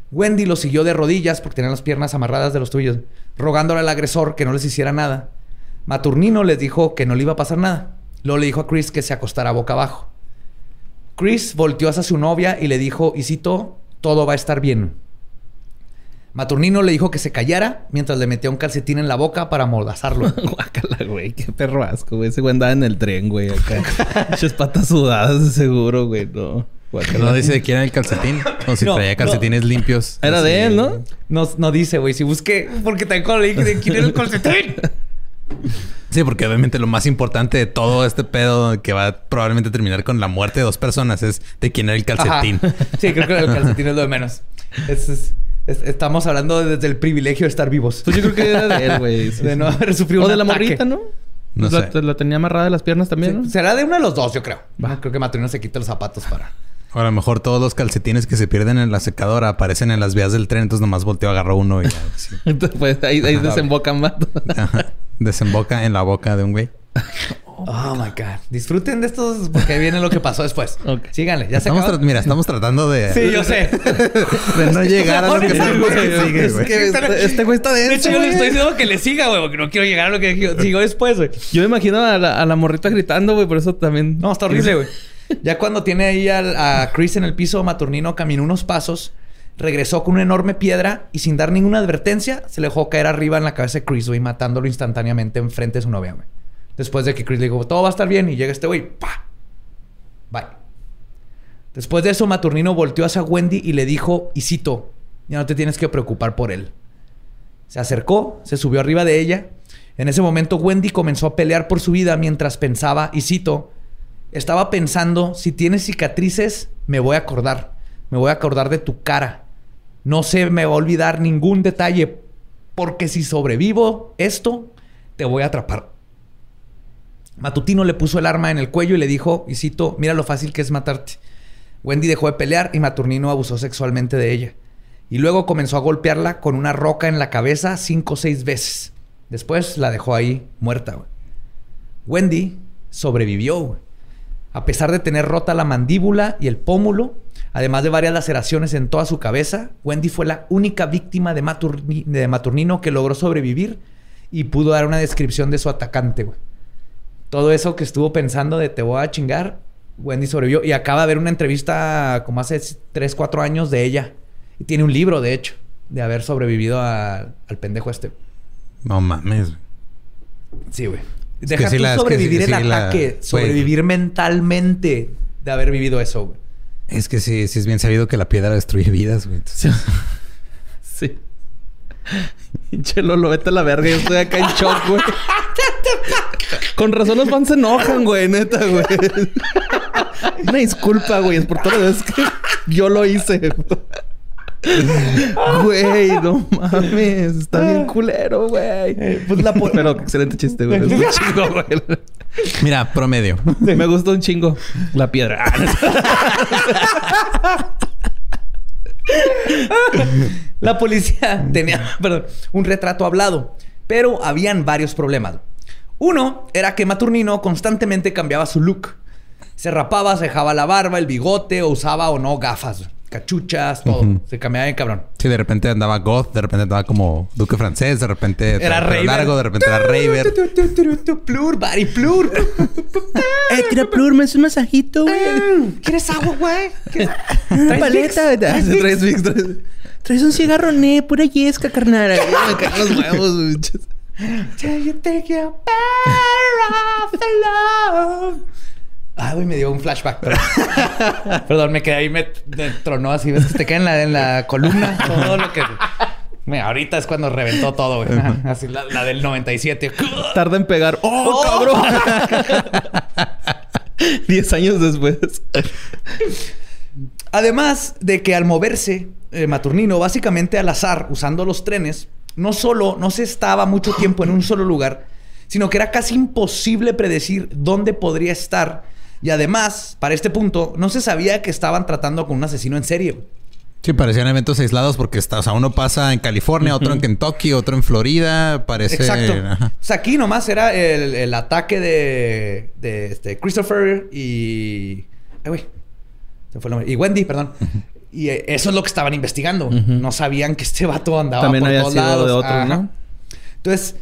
Wendy lo siguió de rodillas porque tenía las piernas amarradas de los tuyos, rogándole al agresor que no les hiciera nada. Maturnino les dijo que no le iba a pasar nada. Luego le dijo a Chris que se acostara boca abajo. Chris volteó hacia su novia y le dijo, y cito, todo va a estar bien. Maturnino le dijo que se callara mientras le metía un calcetín en la boca para amordazarlo. *laughs* Guácala, güey. Qué perro asco, güey. Ese güey andaba en el tren, güey. Acá. *laughs* Muchas patas sudadas, de seguro, güey. No. No dice de quién era el calcetín. O si traía calcetines limpios. Era de él, ¿no? No, no dice, güey. Si busqué... Porque también le dije de quién era el calcetín. Sí, porque obviamente lo más importante de todo este pedo que va a probablemente terminar con la muerte de dos personas es de quién era el calcetín. Sí, creo que el calcetín es lo de menos. es estamos hablando desde el privilegio de estar vivos. Pues yo creo que era de *laughs* él, güey. de no haber sufrido O de la morrita, ¿no? No sé. La, tenía amarrada de las piernas también, ¿no? Será de uno de los dos, yo creo. Creo que Maturino se quita los zapatos para... O a lo mejor todos los calcetines que se pierden en la secadora aparecen en las vías del tren, entonces nomás volteo, agarro uno y... *laughs* entonces, pues ahí, ahí desembocan más. Desemboca en la boca de un güey. *laughs* Oh, my God. Disfruten de estos porque viene lo que pasó después. *laughs* Síganle, ya se estamos Mira, estamos tratando de. Sí, yo sé. de no llegar a lo que *laughs* que sigue, güey. Este, este güey está de De hecho, yo le estoy diciendo que le siga, güey, porque no quiero llegar a lo que sigo después, güey. Yo me imagino a la, a la morrita gritando, güey, por eso también. No, está horrible, güey. *laughs* Ya cuando tiene ahí a Chris en el piso, Maturnino caminó unos pasos, regresó con una enorme piedra y sin dar ninguna advertencia, se le dejó caer arriba en la cabeza de Chris, güey, matándolo instantáneamente enfrente de su novia, güey. Después de que Chris le dijo, todo va a estar bien. Y llega este güey, ¡pa! Bye. Después de eso, Maturnino volteó hacia Wendy y le dijo, y cito, ya no te tienes que preocupar por él. Se acercó, se subió arriba de ella. En ese momento, Wendy comenzó a pelear por su vida mientras pensaba, y cito, estaba pensando, si tienes cicatrices, me voy a acordar. Me voy a acordar de tu cara. No se me va a olvidar ningún detalle, porque si sobrevivo esto, te voy a atrapar. Matutino le puso el arma en el cuello y le dijo, y cito, mira lo fácil que es matarte. Wendy dejó de pelear y Maturnino abusó sexualmente de ella. Y luego comenzó a golpearla con una roca en la cabeza cinco o seis veces. Después la dejó ahí muerta. Wendy sobrevivió. A pesar de tener rota la mandíbula y el pómulo, además de varias laceraciones en toda su cabeza, Wendy fue la única víctima de, de Maturnino que logró sobrevivir y pudo dar una descripción de su atacante, güey. Todo eso que estuvo pensando de te voy a chingar, Wendy sobrevivió. Y acaba de ver una entrevista como hace 3, 4 años de ella. Y tiene un libro, de hecho, de haber sobrevivido al pendejo este. No mames. Sí, güey. Deja tú sobrevivir el ataque, sobrevivir mentalmente de haber vivido eso, güey. Es que sí, sí es bien sabido que la piedra destruye vidas, güey. *laughs* sí. *laughs* Chelo, lo vete a la verga. Yo estoy acá en shock, güey. *laughs* Con razón los fans se enojan, güey. Neta, güey. Una disculpa, güey. Es por todas las veces que yo lo hice. Güey, no mames. Está bien culero, güey. Pues la Pero excelente chiste, güey. Es un *laughs* chingo, güey. Mira, promedio. Me gustó un chingo. La piedra. la policía tenía perdón, un retrato hablado, pero habían varios problemas. Uno era que Maturnino constantemente cambiaba su look. Se rapaba, se dejaba la barba, el bigote, o usaba o no gafas cachuchas, todo. Se cambiaba de cabrón. Sí, de repente andaba goth, de repente andaba como duque francés, de repente era rey largo, de repente era raver. Plur, bari, plur. eh, tira plur, me haces un masajito, güey. ¿Quieres agua, güey? Una paleta. Traes, traes, un cigarro, ne, pura yesca, carnal. Me caen los huevos, You take your off the love. Ah, güey, me dio un flashback. Perdón, *laughs* me quedé ahí, me, tronó así. ¿Ves que te queda en la, en la columna? Todo lo que... Mira, ahorita es cuando reventó todo, güey. *laughs* Así la, del 97. Tarda en pegar. ¡Oh, ¡Oh! cabrón! *laughs* Diez años después. Además de que al moverse eh, Maturnino básicamente al azar usando los trenes, no solo no se estaba mucho tiempo en un solo lugar, sino que era casi imposible predecir dónde podría estar y además, para este punto, no se sabía que estaban tratando con un asesino en serie. Sí, parecían eventos aislados porque está, o sea, uno pasa en California, otro en Kentucky, otro en Florida, parece... Exacto. O sea, aquí nomás era el, ataque de, de este, Christopher y... Ay, güey. Se fue el nombre. Y Wendy, perdón. Y eh, eso es lo que estaban investigando. No sabían que este vato andaba También por había todos sido de otro, ¿no? Entonces,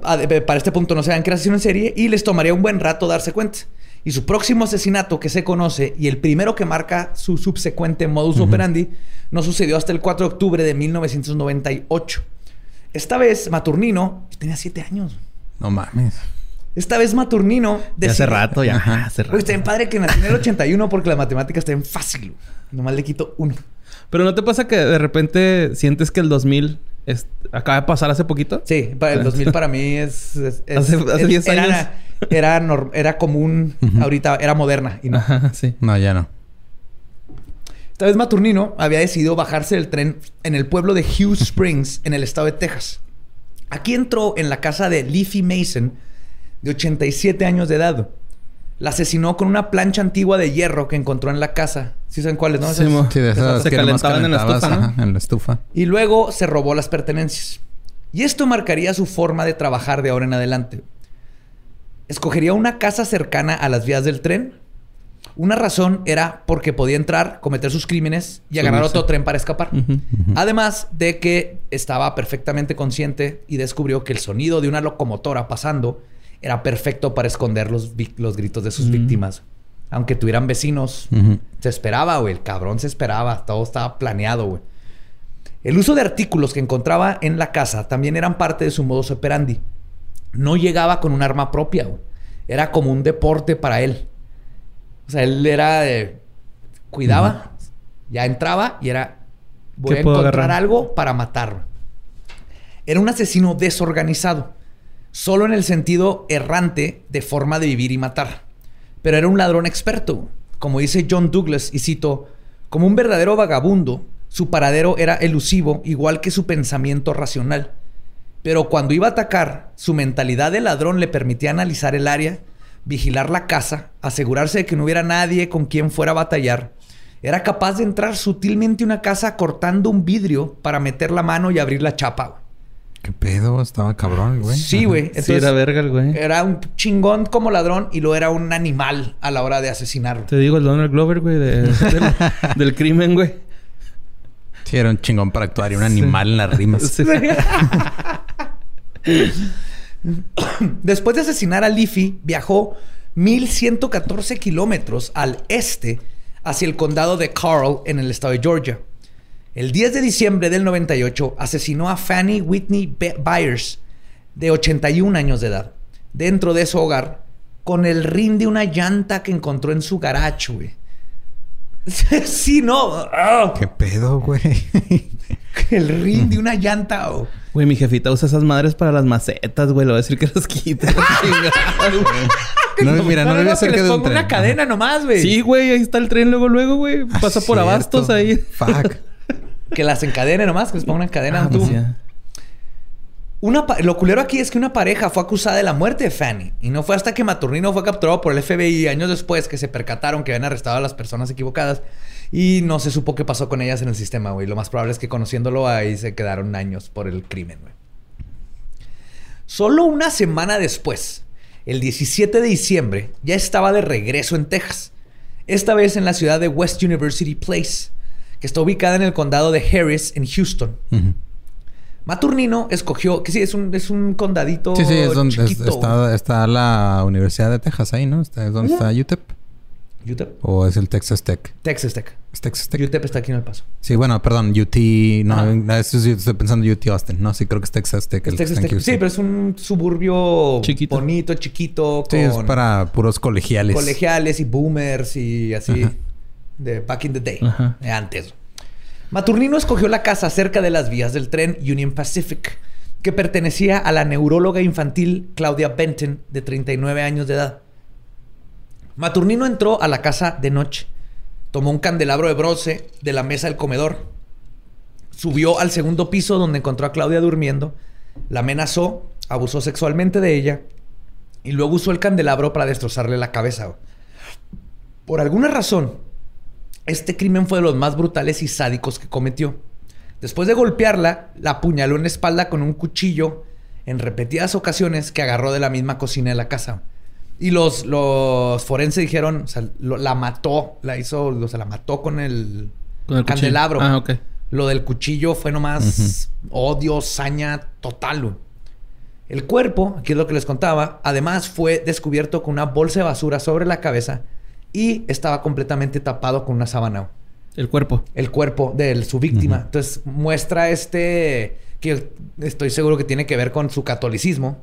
para este punto no sabían que era asesino en serie y les tomaría un buen rato darse cuenta. Y su próximo asesinato que se conoce y el primero que marca su subsecuente modus operandi no sucedió hasta el 4 de octubre de 1998. Esta vez Maturnino tenía 7 años. No mames. Esta vez Maturnino... De hace rato, ya. hace rato. está bien padre que nació en el 81 porque la matemática está bien fácil. Nomás le quito uno. Pero ¿no te pasa que de repente sientes que el 2000 acaba de pasar hace poquito? Sí, el 2000 para mí es... *laughs* hace 10 años era, era común, ahorita era moderna. Y no. sí. No, ya no. Esta vez Maturnino había decidido bajarse del tren en el pueblo de Hughes Springs, en el estado de Texas. Aquí entró en la casa de Leafy Mason, de 87 años de edad. La asesinó con una plancha antigua de hierro que encontró en la casa. ¿Sí saben cuáles, no? Sí, de esas se calentaban en la estufa, en la estufa. Y luego se robó las pertenencias. Y esto marcaría su forma de trabajar de ahora en adelante escogería una casa cercana a las vías del tren. Una razón era porque podía entrar, cometer sus crímenes y agarrar otro tren para escapar. Además de que estaba perfectamente consciente y descubrió que el sonido de una locomotora pasando era perfecto para esconder los, los gritos de sus víctimas. Aunque tuvieran vecinos, se esperaba, güey. El cabrón se esperaba. Todo estaba planeado, güey. El uso de artículos que encontraba en la casa también eran parte de su modus operandi no llegaba con un arma propia. Era como un deporte para él. O sea, él era de... Cuidaba, ya entraba y era... Voy a encontrar algo para matar. Era un asesino desorganizado. Solo en el sentido errante de forma de vivir y matar. Pero era un ladrón experto. Como dice John Douglas, y cito, como un verdadero vagabundo, su paradero era elusivo, igual que su pensamiento racional. Pero cuando iba a atacar, su mentalidad de ladrón le permitía analizar el área, vigilar la casa, asegurarse de que no hubiera nadie con quien fuera a batallar. Era capaz de entrar sutilmente a una casa cortando un vidrio para meter la mano y abrir la chapa. ¿Qué pedo? Estaba cabrón, güey. Sí, güey. Sí, era verga el güey. Era un chingón como ladrón y lo era un animal a la hora de asesinarlo. Te digo, el Donald Glover, güey, *laughs* del, crimen, güey. Sí, era un chingón para actuar y un animal en las rimas. *laughs* Después de asesinar a Leafy, viajó 1114 kilómetros al este hacia el condado de Carl en el estado de Georgia. El 10 de diciembre del 98 asesinó a Fanny Whitney Byers, de 81 años de edad, dentro de su hogar, con el rin de una llanta que encontró en su garacho, güey. *laughs* sí, no. ¿Qué pedo, güey? *laughs* el rin de una llanta, oh. Güey, mi jefita usa esas madres para las macetas, güey. Le voy a decir que las quite. *laughs* no, mira, no, le voy a hacer que les pongo una cadena nomás, güey. Sí, güey. Ahí está el tren luego, luego, güey. Ah, Pasa por abastos ahí. Fuck. Que las encadene nomás, que les ponga una cadena. Ah, tú. Una lo culero aquí es que una pareja fue acusada de la muerte de Fanny. Y no fue hasta que Maturnino fue capturado por el FBI años después que se percataron que habían arrestado a las personas equivocadas. Y no se supo qué pasó con ellas en el sistema, güey. Lo más probable es que conociéndolo ahí se quedaron años por el crimen, güey. Solo una semana después, el 17 de diciembre, ya estaba de regreso en Texas. Esta vez en la ciudad de West University Place, que está ubicada en el condado de Harris, en Houston. Maturnino escogió, que sí, es un, es un condadito. Sí, sí, es donde está, la Universidad de Texas ahí, ¿no? Está, es donde está UTEP. ¿UTEP? ¿O es el Texas Tech? Texas Tech. ¿Es Texas Tech? UTEP está aquí en El Paso. Sí, bueno, perdón, UT. No, estoy pensando UT Austin. No, sí, creo que es Texas Tech. Texas Tech. Sí, pero es un suburbio chiquito. bonito, chiquito. Sí, es para puros colegiales. Colegiales y boomers y así. De back in the day. De antes. Maturnino escogió la casa cerca de las vías del tren Union Pacific, que pertenecía a la neuróloga infantil Claudia Benton, de 39 años de edad. Maturnino entró a la casa de noche, tomó un candelabro de bronce de la mesa del comedor, subió al segundo piso donde encontró a Claudia durmiendo, la amenazó, abusó sexualmente de ella y luego usó el candelabro para destrozarle la cabeza. Por alguna razón, este crimen fue de los más brutales y sádicos que cometió. Después de golpearla, la apuñaló en la espalda con un cuchillo en repetidas ocasiones que agarró de la misma cocina de la casa. Y los, los forenses dijeron, o sea, la mató, la hizo, o sea, la mató con el, candelabro. Ah, ok. Lo del cuchillo fue nomás odio, saña total. El cuerpo, aquí es lo que les contaba, además fue descubierto con una bolsa de basura sobre la cabeza y estaba completamente tapado con una sábana. El cuerpo. El cuerpo de su víctima. Entonces muestra este que estoy seguro que tiene que ver con su catolicismo,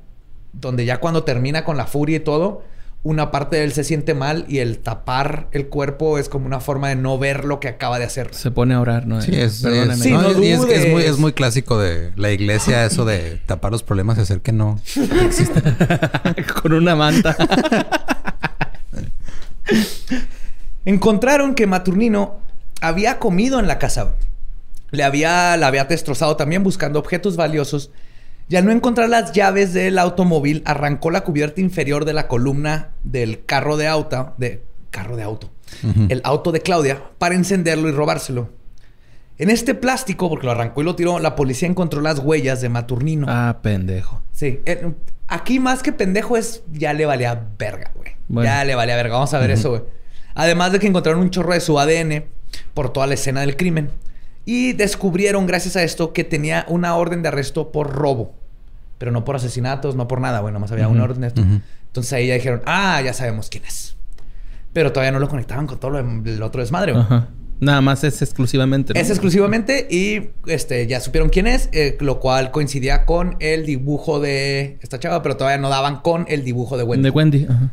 donde ya cuando termina con la furia y todo, una parte de él se siente mal y el tapar el cuerpo es como una forma de no ver lo que acaba de hacer. Se pone a orar, ¿no? Sí, es, es, muy, clásico de la iglesia eso de tapar los problemas y hacer que no *laughs* existen. *laughs* con una manta. *laughs* Encontraron que Maturnino había comido en la casa. Le había, la había destrozado también buscando objetos valiosos. Y al no encontrar las llaves del automóvil, arrancó la cubierta inferior de la columna del carro de auto, de carro de auto, el auto de Claudia, para encenderlo y robárselo. En este plástico, porque lo arrancó y lo tiró, la policía encontró las huellas de Maturnino. Ah, pendejo. Sí. Eh, aquí más que pendejo es ya le valía verga, güey. Ya le valía verga. Vamos a ver eso, güey. Además de que encontraron un chorro de su ADN por toda la escena del crimen. Y descubrieron, gracias a esto, que tenía una orden de arresto por robo. Pero no por asesinatos, no por nada, güey. Nomás había una orden de esto. Entonces ahí ya dijeron, ah, ya sabemos quién es. Pero todavía no lo conectaban con todo lo, el otro desmadre, güey. Nada más es exclusivamente. Es exclusivamente y este ya supieron quién es, eh, lo cual coincidía con el dibujo de esta chava, pero todavía no daban con el dibujo de Wendy. De Wendy. Ajá.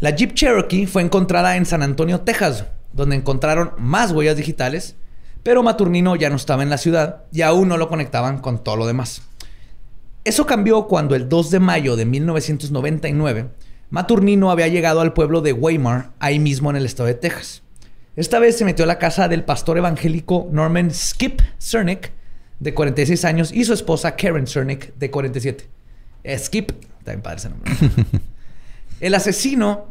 La Jeep Cherokee fue encontrada en San Antonio, Texas, donde encontraron más huellas digitales, pero Maturnino ya no estaba en la ciudad y aún no lo conectaban con todo lo demás. Eso cambió cuando el 2 de mayo de 1999, Maturnino había llegado al pueblo de Weimar, ahí mismo en el estado de Texas. Esta vez se metió a la casa del pastor evangélico Norman Skip Cernick, de 46 años, y su esposa Karen Cernick, de 47. Skip, también padre ese nombre. *laughs* El asesino,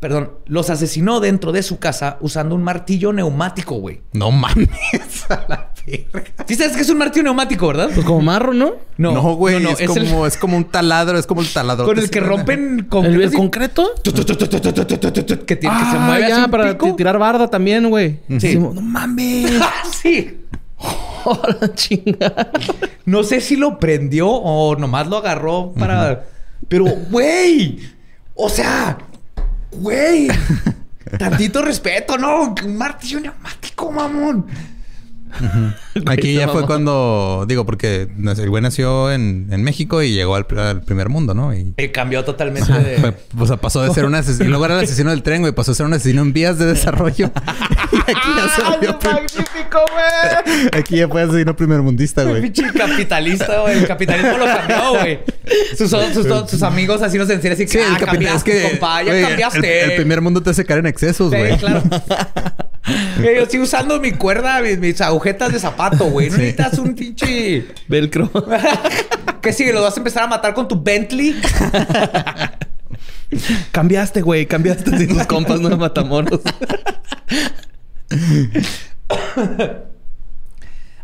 perdón, los asesinó dentro de su casa usando un martillo neumático, güey. No mames, a la verga. Sí sabes que es un martillo neumático, ¿verdad? Pues como marro, ¿no? No, no güey. es, como, es como un taladro, es como el taladro. Con el que rompen con ¿El, concreto. Que, tiene, que se mueve ya, para tirar barda también, güey. Sí. No mames. sí. Oh, la No sé si lo prendió o nomás lo agarró para. Pero, güey. O sea, güey. *laughs* Tantito respeto, ¿no? Un martillo neumático, mamón. *laughs* Aquí ya fue cuando, digo, porque el güey nació en, en México y llegó al, primer mundo, ¿no? Y, cambió totalmente de... o sea, pasó de ser un asesino, y luego era el asesino del tren, güey, pasó a ser un asesino en vías de desarrollo. *laughs* y aquí ya se *laughs* volvió magnífico, güey! Aquí ya fue asesino primermundista, güey. Pinche capitalista, güey. El capitalismo lo cambió, güey. Sus, sus, sus, amigos así nos decían así que, sí, ah, el cambiaste, es que, compa, ya cambiaste. El, primer mundo te hace caer en excesos, güey. Sí, claro. yo estoy usando mi cuerda, mis, agujetas de zapato, güey. No necesitas un pinche... Velcro. *laughs* ¿Qué sigue? ¿Lo vas a empezar a matar con tu Bentley? cambiaste, güey. Cambiaste. *laughs* Si tus compas no matamoros.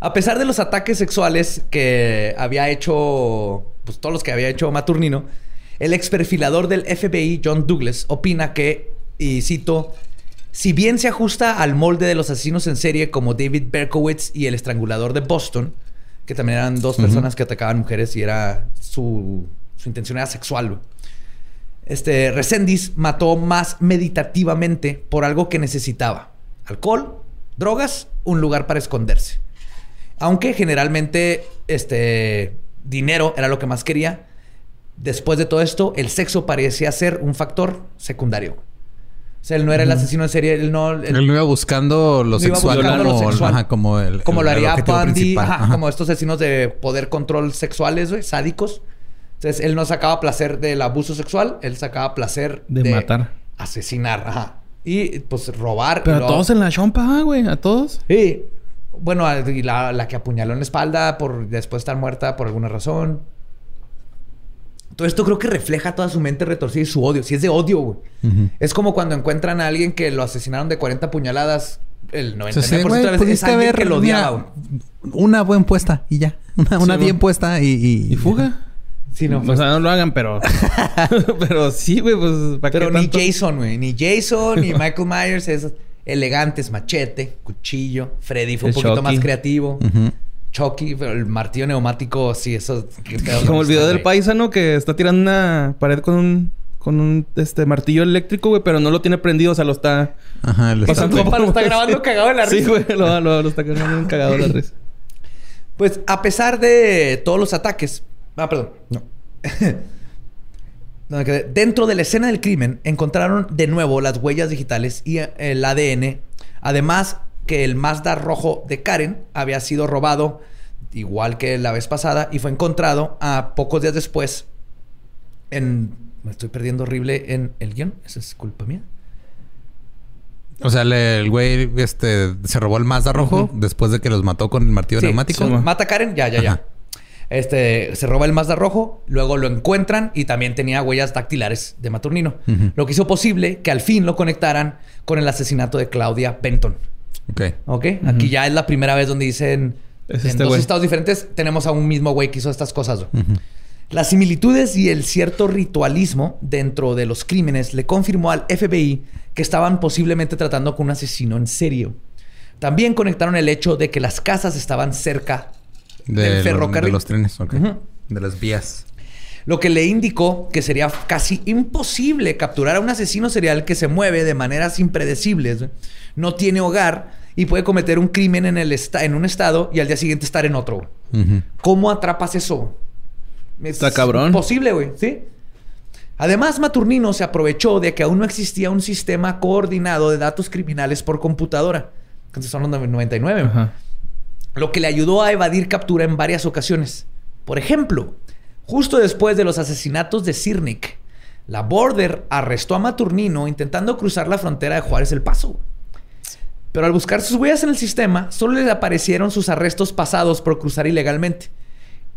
a pesar de los ataques sexuales que había hecho... Pues todos los que había hecho Maturnino... El ex perfilador del FBI, John Douglas, opina que, y cito... Si bien se ajusta al molde de los asesinos en serie como David Berkowitz y el estrangulador de Boston, que también eran dos personas que atacaban mujeres y era su, intención era sexual. Este Resendiz mató más meditativamente por algo que necesitaba: alcohol, drogas, un lugar para esconderse. Aunque generalmente este dinero era lo que más quería. Después de todo esto, el sexo parecía ser un factor secundario. O sea, él no era el asesino en serie, él no... Él, no iba buscando lo sexual, como, el, como lo haría Bundy, como estos asesinos de poder control sexuales, güey, sádicos. Entonces, él no sacaba placer del abuso sexual, él sacaba placer de, matar. Asesinar, ajá. Y pues robar. Pero a todos en la chompa, güey, a todos. Sí. Bueno, y la, la que apuñaló en la espalda por después de estar muerta por alguna razón. Todo esto creo que refleja toda su mente retorcida y su odio. Si es de odio, güey. Es como cuando encuentran a alguien que lo asesinaron de 40 puñaladas. El 99% de las veces es alguien que lo odiaba, Una buena puesta y ya. *laughs* Una, bien puesta y, y, fuga. Sí, no. O sea, no lo hagan, pero... *laughs* *laughs* pero sí, güey, pues... pero ni Jason, güey. Ni Jason, ni Michael Myers. Es elegantes, machete, cuchillo. Freddy fue un poquito más creativo. Chucky, pero el martillo neumático, sí, eso. Como el video del paisano que está tirando una pared con un con un este martillo eléctrico, güey, pero no lo tiene prendido, o sea, lo está Ajá, lo está, lo está grabando cagado en la risa. Sí, güey, lo, lo, está grabando cagado en la risa. Pues a pesar de todos los ataques, ah, perdón, no. *laughs* Dentro de la escena del crimen encontraron de nuevo las huellas digitales y el ADN. Además, que el Mazda rojo de Karen había sido robado, igual que la vez pasada, y fue encontrado a pocos días después en... Me estoy perdiendo horrible en el guion. Esa es culpa mía. O sea, el güey este, se robó el Mazda rojo después de que los mató con el martillo neumático. mata a Karen, ya, ya, ya. Este, se roba el Mazda rojo, luego lo encuentran y también tenía huellas dactilares de Maturnino. Lo que hizo posible que al fin lo conectaran con el asesinato de Claudia Benton. Ok. Ok. Aquí ya es la primera vez donde dicen. en este dos estados diferentes tenemos a un mismo güey que hizo estas cosas. Las similitudes y el cierto ritualismo dentro de los crímenes le confirmó al FBI que estaban posiblemente tratando con un asesino en serio. También conectaron el hecho de que las casas estaban cerca del ferrocarril. de los trenes, ok. De las vías. Lo que le indicó que sería casi imposible capturar a un asesino serial que se mueve de maneras impredecibles no tiene hogar y puede cometer un crimen en, el en un estado y al día siguiente estar en otro. ¿Cómo atrapas eso? Está cabrón. Imposible, güey, ¿sí? Además, Maturnino se aprovechó de que aún no existía un sistema coordinado de datos criminales por computadora. Entonces son los 99. Lo que le ayudó a evadir captura en varias ocasiones. Por ejemplo, justo después de los asesinatos de Sirnik, la Border arrestó a Maturnino intentando cruzar la frontera de Juárez El Paso. Pero al buscar sus huellas en el sistema, solo le aparecieron sus arrestos pasados por cruzar ilegalmente.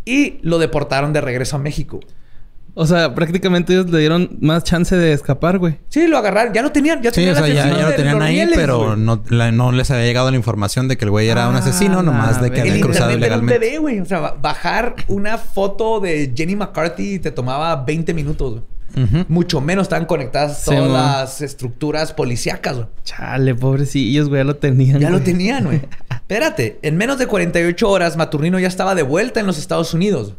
Y lo deportaron de regreso a México. O sea, prácticamente ellos le dieron más chance de escapar, güey. Sí, lo agarraron. Ya lo tenían. Ya sí, o sea, ya, lo tenían ahí, pero no, les había llegado la información de que el güey era un ah, asesino, nomás de que había cruzado ilegalmente. Era un bebé, güey. O sea, bajar una foto de Jenny McCarthy te tomaba 20 minutos, güey. Mucho menos estaban conectadas todas las estructuras policíacas, güey. Chale, pobrecillos, güey, ya lo tenían. Ya lo tenían, güey. *laughs* Espérate, en menos de 48 horas, Maturnino ya estaba de vuelta en los Estados Unidos.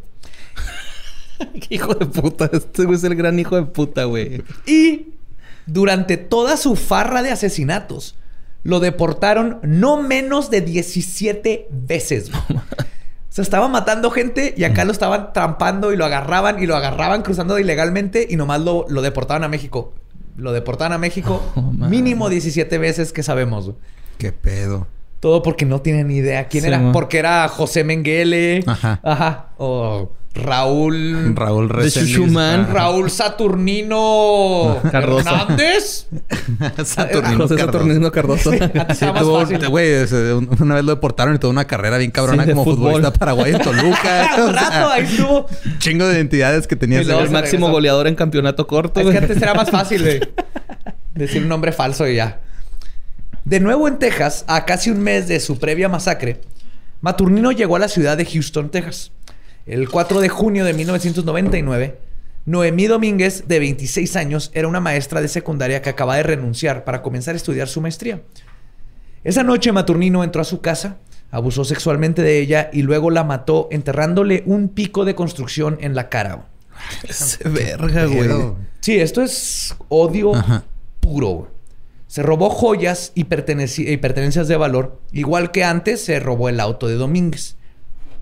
*laughs* hijo de puta. Este es el gran hijo de puta, güey. Y durante toda su farra de asesinatos, lo deportaron no menos de 17 veces. o sea, estaba matando gente y acá lo estaban trampando y lo agarraban y lo agarraban cruzando ilegalmente y nomás lo, lo deportaban a México. Lo deportaban a México *laughs* mínimo 17 veces que sabemos. Qué pedo. Todo porque no tienen ni idea quién era. Porque era José Menguele. Ajá. Ajá. O Raúl. Raúl Reséndiz. Raúl Saturnino *laughs* Hernández. *laughs* Saturnino José Saturnino Cardoso. güey, una vez lo deportaron y toda una carrera bien cabrona como futbolista paraguay en Toluca. *laughs* Un rato, ahí estuvo. Chingo de identidades que tenía. el máximo goleador en campeonato corto. Es que antes era más fácil de decir un nombre falso y ya. De nuevo en Texas, a casi un mes de su previa masacre, Maturnino llegó a la ciudad de Houston, Texas el 4 de junio de 1999, Noemí Domínguez, de 26 años, era una maestra de secundaria que acaba de renunciar para comenzar a estudiar su maestría. Esa noche Maturnino entró a su casa, abusó sexualmente de ella y luego la mató enterrándole un pico de construcción en la cara. *laughs* Ese verga, güey. Sí, esto es odio puro. Se robó joyas y, y pertenencias de valor, igual que antes se robó el auto de Domínguez.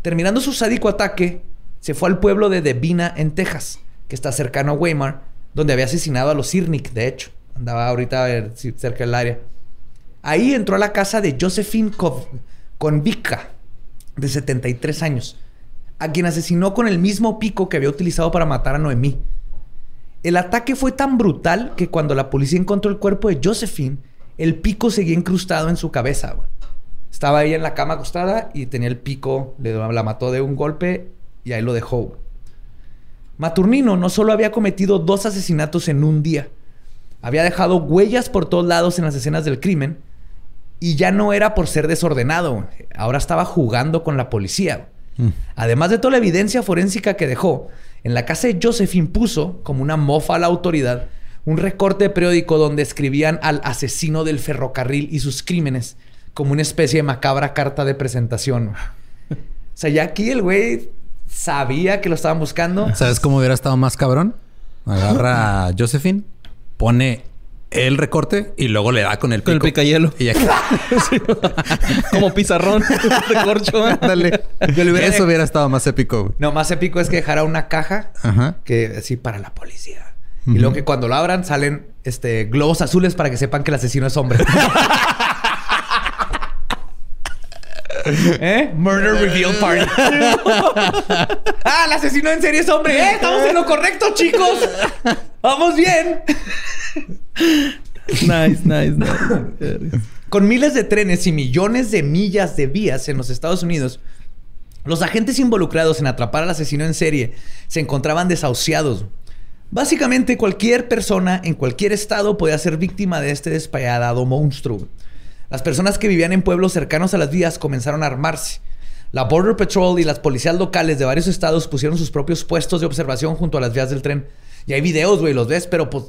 Terminando su sádico ataque, se fue al pueblo de Devina, en Texas, que está cercano a Weimar, donde había asesinado a los Sirnik, de hecho. Andaba ahorita cerca del área. Ahí entró a la casa de Josephine Convica, de 73 años, a quien asesinó con el mismo pico que había utilizado para matar a Noemí. El ataque fue tan brutal que cuando la policía encontró el cuerpo de Josephine, el pico seguía incrustado en su cabeza. Estaba ahí en la cama acostada y tenía el pico, le, la mató de un golpe y ahí lo dejó. Maturnino no solo había cometido dos asesinatos en un día, había dejado huellas por todos lados en las escenas del crimen y ya no era por ser desordenado, ahora estaba jugando con la policía. Mm. Además de toda la evidencia forénsica que dejó, en la casa de Josephine puso, como una mofa a la autoridad, un recorte de periódico donde escribían al asesino del ferrocarril y sus crímenes como una especie de macabra carta de presentación. O sea, ya aquí el güey sabía que lo estaban buscando. ¿Sabes cómo hubiera estado más cabrón? Agarra a Josephine, pone el recorte y luego le da con el pico. Con el picayelo. Y ya *laughs* Como pizarrón *laughs* de corcho. Dale. Eso hubiera estado más épico. No, más épico es que dejara una caja que así para la policía. Y luego que cuando lo abran salen este globos azules para que sepan que el asesino es hombre. *laughs* *laughs* ¿Eh? Murder Reveal Party. *laughs* ah, el asesino en serie es hombre. ¿Eh? Estamos en lo correcto, chicos. Vamos bien. *laughs* nice, nice, nice. Con miles de trenes y millones de millas de vías en los Estados Unidos, los agentes involucrados en atrapar al asesino en serie se encontraban desahuciados. Básicamente, cualquier persona en cualquier estado podía ser víctima de este despayadado monstruo. Las personas que vivían en pueblos cercanos a las vías comenzaron a armarse. La Border Patrol y las policías locales de varios estados pusieron sus propios puestos de observación junto a las vías del tren. Y hay videos, güey, los ves, pero pues...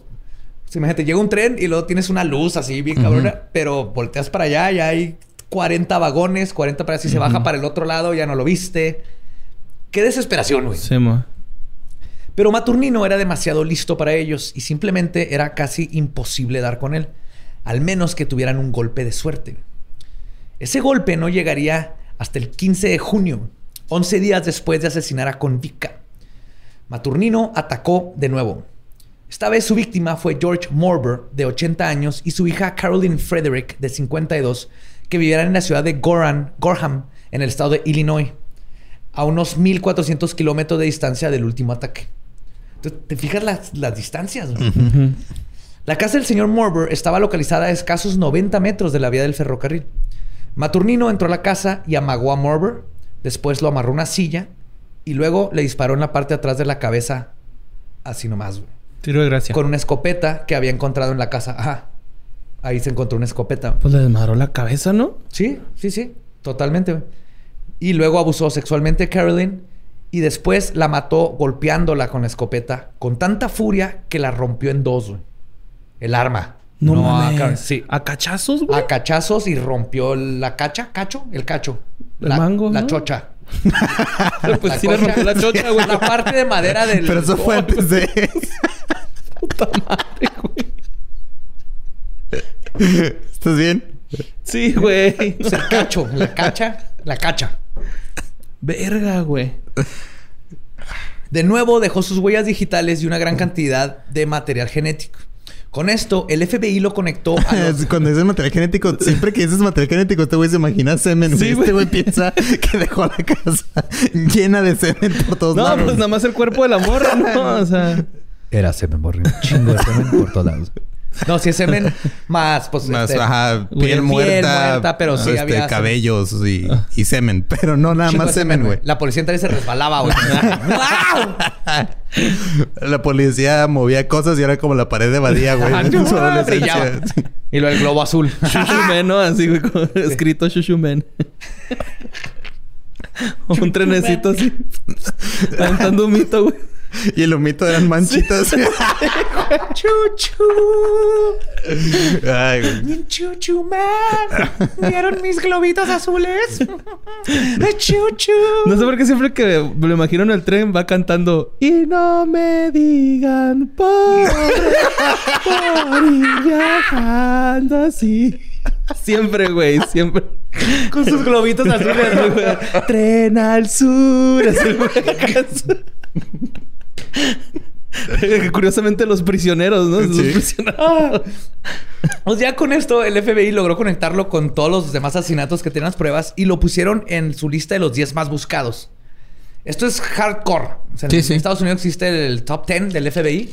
imagínate, llega un tren y luego tienes una luz así bien cabrona, pero volteas para allá y hay 40 vagones, 40 para así, se baja para el otro lado, ya no lo viste. Qué desesperación, güey. Sí, Pero Maturnino era demasiado listo para ellos y simplemente era casi imposible dar con él al menos que tuvieran un golpe de suerte. Ese golpe no llegaría hasta el 15 de junio, 11 días después de asesinar a Convica. Maturnino atacó de nuevo. Esta vez su víctima fue George Morber, de 80 años, y su hija Caroline Frederick, de 52, que vivían en la ciudad de Gorham, en el estado de Illinois, a unos 1400 kilómetros de distancia del último ataque. ¿te fijas las, distancias? La casa del señor Morber estaba localizada a escasos 90 metros de la vía del ferrocarril. Maturnino entró a la casa y amagó a Morber. Después lo amarró a una silla y luego le disparó en la parte de atrás de la cabeza, así nomás. Tiro de gracia. Con una escopeta que había encontrado en la casa. Ajá. Ahí se encontró una escopeta. Pues le desmadró la cabeza, ¿no? Sí, sí, sí. Totalmente. Y luego abusó sexualmente a Carolyn y después la mató golpeándola con la escopeta con tanta furia que la rompió en dos. Güey el arma. No, a, sí. ¿A cachazos, güey? A cachazos y rompió la cacha, cacho, el cacho. El la, mango. La chocha. *laughs* pues sí le rompió la chocha, güey. La parte de madera *laughs* del. Pero eso fue antes de. *laughs* Puta madre, güey. ¿Estás bien? Sí, güey. O sea, el cacho, la cacha, la cacha. Verga, güey. De nuevo dejó sus huellas digitales y una gran cantidad de material genético. Con esto, el FBI lo conectó a los... *laughs* Cuando dices material genético, siempre que dices material genético, este güey se imagina semen. Sí, este güey piensa que dejó la casa *laughs* llena de semen por todos lados. No, pues nada más el cuerpo de la morra, ¿no? *laughs* O sea... Era semen, morra. Un chingo de semen por todos lados. No, si es semen más, pues. Más, este, ajá, piel, muerta, pero sí este, había. cabellos y, y, semen, pero no nada más semen, güey. La policía entraba y se resbalaba, güey. *laughs* la policía movía cosas y era como la pared de Badía, güey. *laughs* adolescencia. Y luego el globo azul. *laughs* Shushumen, ¿no? Así, güey, escrito Shushumen. un trenecito así. Aventando un mito, güey. Y el humito eran manchitas. *laughs* chuchu. Ay, güey. Chuchu man. ¿Vieron mis globitos azules? chuchu. No sé por qué siempre que me lo imagino en el tren va cantando Y no me digan pobre por ir viajando así. Siempre, güey, siempre. Con sus globitos azules, güey. Tren al sur. Así, *laughs* Curiosamente los prisioneros, ¿no? Los prisioneros. Ah. O sea, con esto el FBI logró conectarlo con todos los demás asesinatos que tenían las pruebas y lo pusieron en su lista de los 10 más buscados. Esto es hardcore. en Estados Unidos existe el top 10 del FBI,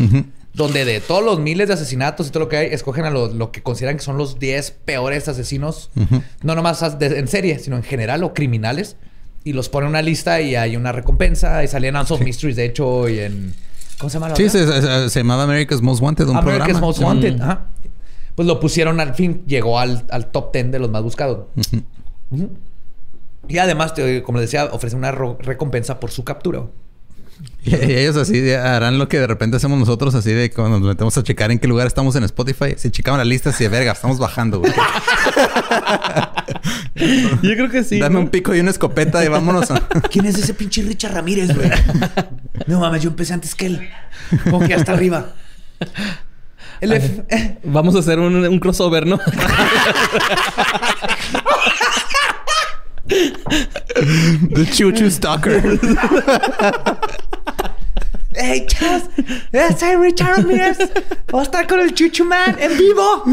donde de todos los miles de asesinatos y todo lo que hay, escogen a lo, que consideran que son los 10 peores asesinos, no nomás en serie, sino en general o criminales y los pone en una lista y hay una recompensa. Y salía en Mysteries, de hecho, y en. ¿Cómo se llama la Sí, se, llamaba America's Most Wanted, un America's Most Wanted, ajá. Pues lo pusieron al fin, llegó al, top 10 de los más buscados. Y además, como les decía, ofrece una recompensa por su captura. *laughs* Y ellos así harán lo que de repente hacemos nosotros, así de cuando nos metemos a checar en qué lugar estamos en Spotify. Si checaban la lista, así de verga, estamos bajando, güey. *laughs* Yo creo que sí. Dame un pico y una escopeta y vámonos. *laughs* ¿Quién es ese pinche Richard Ramírez, güey? No mames, yo empecé antes que él. Como que hasta arriba. Vamos a hacer un, un crossover, ¿no? The Choo Choo Stalker. Hey, Chas, soy Richard Ramírez. Voy a estar con el Chuchu Man en vivo.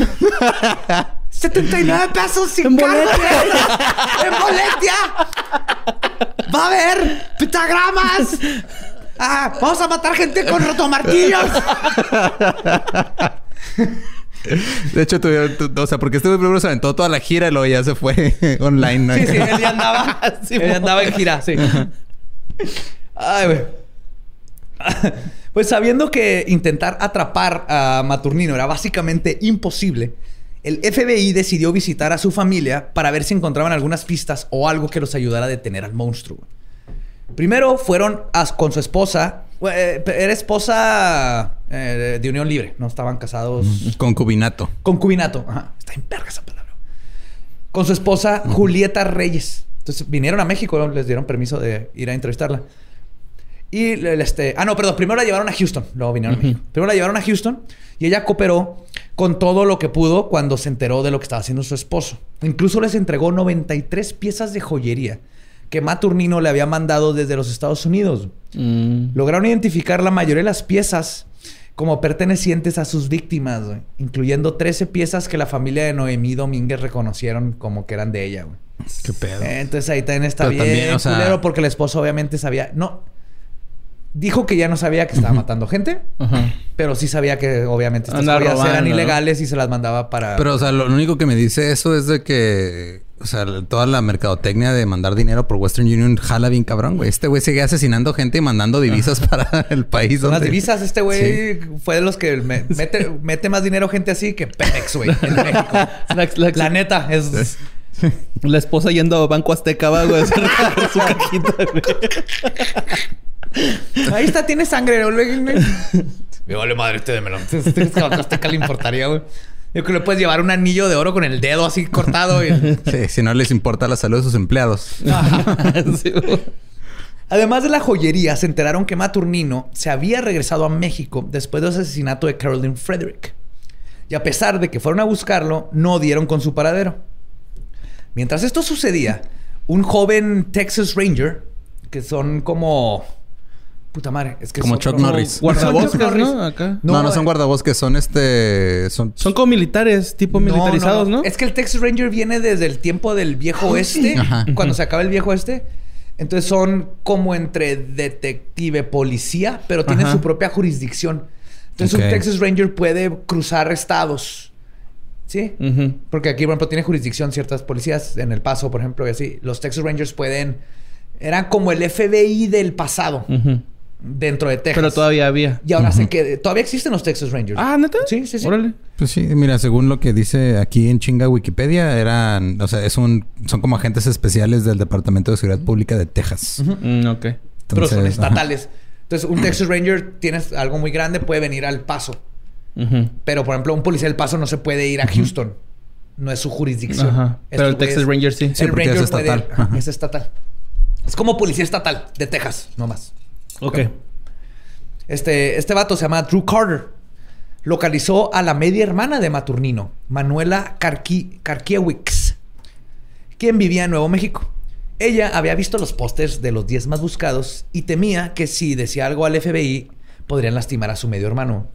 79 pesos sin en boletia. *laughs* ¡En boletia! ¡Va a haber pentagramas! Ah, ¡Vamos a matar gente con rotomartillos! De hecho, o sea, porque este primero se aventó toda la gira y luego ya se fue *laughs* online. Sí, sí, él ya andaba. *laughs* él andaba en gira, sí. Ay, güey. *laughs* Pues sabiendo que intentar atrapar a Maturnino era básicamente imposible, el FBI decidió visitar a su familia para ver si encontraban algunas pistas o algo que los ayudara a detener al monstruo. Primero fueron con su esposa. Eh, era esposa eh, de unión libre. No estaban casados. Concubinato. Concubinato. Ajá. Está en perga esa palabra. Con su esposa Julieta Reyes. Entonces vinieron a México. Les dieron permiso de ir a entrevistarla. Y este... Ah, no, perdón. Primero la llevaron a Houston. Luego vinieron a México. Primero la llevaron a Houston. Y ella cooperó con todo lo que pudo cuando se enteró de lo que estaba haciendo su esposo. Incluso les entregó 93 piezas de joyería que Maturnino le había mandado desde los Estados Unidos. Mm. Lograron identificar la mayoría de las piezas como pertenecientes a sus víctimas, incluyendo 13 piezas que la familia de Noemí Domínguez reconocieron como que eran de ella. Güey. Qué pedo. Entonces ahí también está bien porque el esposo obviamente sabía, no, dijo que ya no sabía que estaba matando gente, pero sí sabía que obviamente estas cosas eran ilegales y se las mandaba para. Pero, o sea, lo único que me dice eso es de que, o sea, toda la mercadotecnia de mandar dinero por Western Union jala bien cabrón, güey. Este güey sigue asesinando gente y mandando divisas *laughs* para el país. Las divisas, este güey fue de los que *laughs* mete, mete más dinero gente así que Pemex, güey, en *laughs* México. la, neta, es. La esposa yendo a Banco Azteca, va, güey, a su cajita, güey. Ahí está, tiene sangre. Me vale madre este de melón. Este le importaría, güey. Yo creo que le puedes llevar un anillo de oro con el dedo así cortado. Sí, si no les importa la salud de sus empleados. Además de la joyería, se enteraron que Maturnino se había regresado a México después del asesinato de Carolyn Frederick. Y a pesar de que fueron a buscarlo, no dieron con su paradero. Mientras esto sucedía, un joven Texas Ranger, que son como Puta madre, es que como son Chuck Norris. Guardabosques, ¿no? Acá. No, no, son guardabosques, son este. Son, son como militares, tipo militarizados, no, Es que el Texas Ranger viene desde el tiempo del viejo oeste, cuando se acaba el viejo oeste. Entonces son como entre detective, policía, pero tienen su propia jurisdicción. Entonces un Texas Ranger puede cruzar estados. ¿Sí? Porque aquí, por ejemplo, tiene jurisdicción ciertas policías en El Paso, por ejemplo, y así. Los Texas Rangers pueden... Eran como el FBI del pasado dentro de Texas. Pero todavía había. Y ahora sé que todavía existen los Texas Rangers. Ah, ¿neta? Sí, sí, sí. Órale. Pues sí, mira, según lo que dice aquí en chinga Wikipedia, eran, o sea, es un, son como agentes especiales del Departamento de Seguridad Pública de Texas. Mm, ok. Pero son estatales. Entonces, un Texas *clears throat* Ranger tienes algo muy grande, puede venir al paso. Pero, por ejemplo, un policía del paso no se puede ir a Houston. No es su jurisdicción. Pero el Texas Ranger sí. El Ranger es estatal. es estatal. Es como policía estatal de Texas, no más. Ok. Este, este vato se llama Drew Carter. Localizó a la media hermana de Maturnino, Manuela Karkiewicz, quien vivía en Nuevo México. Ella había visto los pósters de los 10 más buscados y temía que si decía algo al FBI podrían lastimar a su medio hermano.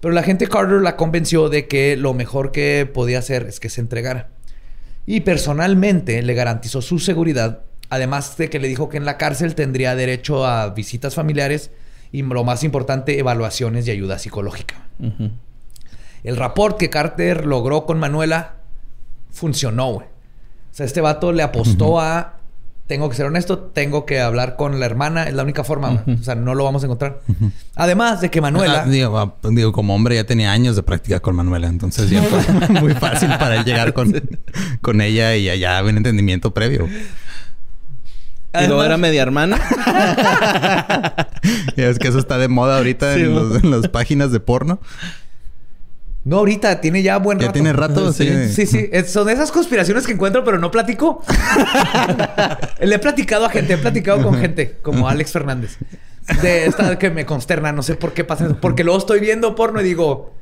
Pero la gente Carter la convenció de que lo mejor que podía hacer es que se entregara. Y personalmente le garantizó su seguridad Además de que le dijo que en la cárcel tendría derecho a visitas familiares y lo más importante, evaluaciones y ayuda psicológica. El rapport que Carter logró con Manuela funcionó, güey. O sea, este vato le apostó a tengo que ser honesto, tengo que hablar con la hermana, es la única forma, o sea, no lo vamos a encontrar. Además de que Manuela... Ah, digo, como hombre ya tenía años de práctica con Manuela, entonces ya fue *laughs* muy fácil para él llegar con, con ella y allá había un entendimiento previo. ¿Y no era media hermana? *laughs* es que eso está de moda ahorita en, las páginas de porno. No, ahorita tiene ya buen rato. Ya tiene rato, sí. Sí, sí. Son esas conspiraciones que encuentro, pero no platico. *laughs* Le he platicado a gente, he platicado con gente, como Alex Fernández. De esta que me consterna, no sé por qué pasa eso. Porque luego estoy viendo porno y digo,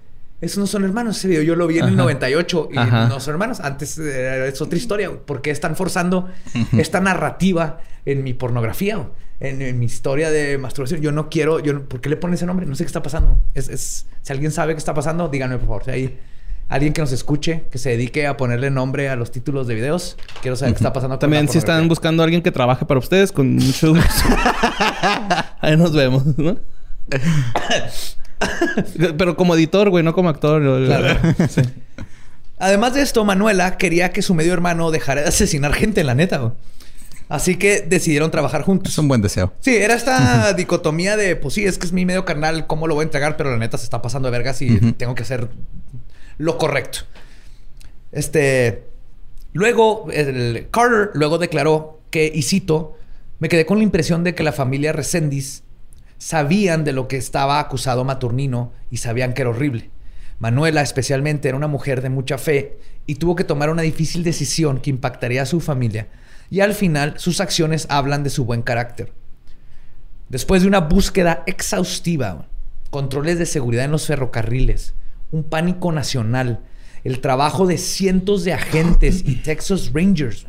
esos no son hermanos. Ese video yo lo vi en el 98 y no son hermanos. Antes eh, es otra historia. ¿Por qué están forzando esta narrativa en mi pornografía? En, mi historia de masturbación. Yo no quiero... Yo ¿Por qué le ponen ese nombre? No sé qué está pasando. Es, si alguien sabe qué está pasando, díganme por favor. Si hay alguien que nos escuche, que se dedique a ponerle nombre a los títulos de videos, quiero saber qué está pasando. También si están buscando a alguien que trabaje para ustedes, con mucho gusto. *laughs* Ahí nos vemos, ¿no? *laughs* *laughs* Pero como editor, güey, no como actor. *laughs* Además de esto, Manuela quería que su medio hermano dejara de asesinar gente, en la neta, Así que decidieron trabajar juntos. Es un buen deseo. Sí, era esta dicotomía de, pues sí, es que es mi medio carnal, ¿cómo lo voy a entregar? Pero la neta se está pasando de vergas y tengo que hacer lo correcto. Este. Luego, el Carter luego declaró que, y cito, me quedé con la impresión de que la familia Resendiz sabían de lo que estaba acusado Maturnino y sabían que era horrible. Manuela especialmente era una mujer de mucha fe y tuvo que tomar una difícil decisión que impactaría a su familia y al final sus acciones hablan de su buen carácter. Después de una búsqueda exhaustiva, controles de seguridad en los ferrocarriles, un pánico nacional, el trabajo de cientos de agentes y Texas Rangers,